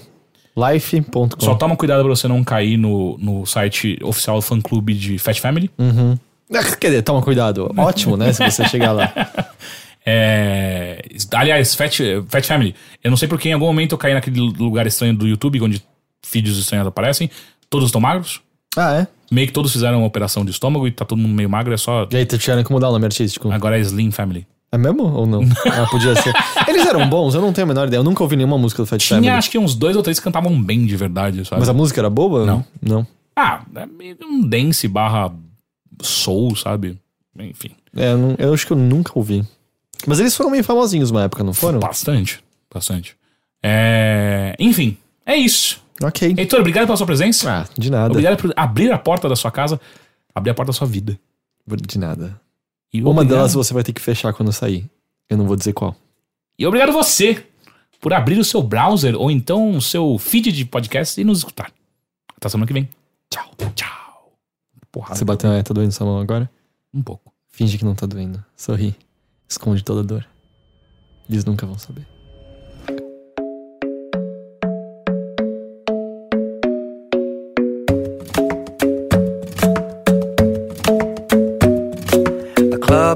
life.com. Só toma cuidado pra você não cair no, no site oficial do fã clube de Fat Family. Ah, Quer dizer, toma cuidado. Ótimo, né? Se você chegar lá. É... Aliás, Fat, Fat Family. Eu não sei porque em algum momento eu caí naquele lugar estranho do YouTube, onde vídeos estranhos aparecem. Todos estão magros. Ah, é? Meio que todos fizeram uma operação de estômago e tá todo mundo meio magro. É só. E aí, tiveram que mudar o nome artístico. Agora é Slim Family. É mesmo ou não? Ah, podia ser. Eles eram bons? Eu não tenho a menor ideia. Eu nunca ouvi nenhuma música do Fat Tinha Family. acho que uns dois ou três que cantavam bem de verdade, sabe? Mas a música era boa? Não. Não. Ah, é meio um dance barra soul, sabe? Enfim. É, eu, não- eu acho que eu nunca ouvi. Mas eles foram meio famosinhos uma época, não foram? Bastante. Bastante. É... Enfim, é isso. Ok. Heitor, obrigado pela sua presença. Ah, de nada. Obrigado por abrir a porta da sua casa, abrir a porta da sua vida. De nada. E Uma obrigado- delas você vai ter que fechar quando sair. Eu não vou dizer qual. E obrigado você por abrir o seu browser ou então o seu feed de podcast e nos escutar. Até semana que vem. Tchau. Tchau. Porrada. Você bateu, é, tá doendo sua mão agora? Um pouco. Finge que não tá doendo. Sorri. Esconde toda a dor. Eles nunca vão saber.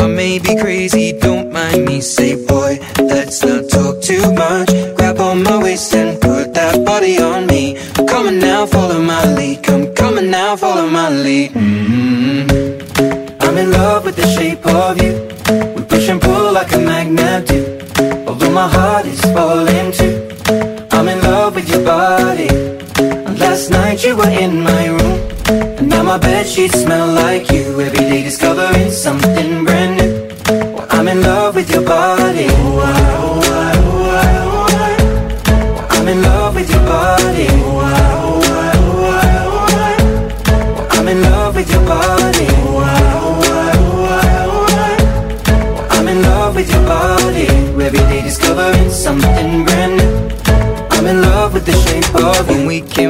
I may be crazy, don't mind me. Say, boy, let's not talk too much. Grab on my waist and put that body on me. Come on now, follow my lead. Come, on now, follow my lead. Mm-hmm. I'm in love with the shape of you. We push and pull like a magnet do. Although my heart is falling too. I'm in love with your body. And last night you were in my room. Now my bed sheets smell like you. Every day discovering something brand new. Well, I'm in love with your body. Oh, I, oh, I, oh, I, oh, I. Well, I'm in love with your body. Oh, I, oh, I, oh, I, oh, I. Well, I'm in love with your body. Oh, I, oh, I, oh, I, oh, I. Well, I'm in love with your body. Every day discovering something brand new. I'm in love with the shape of you. When we came,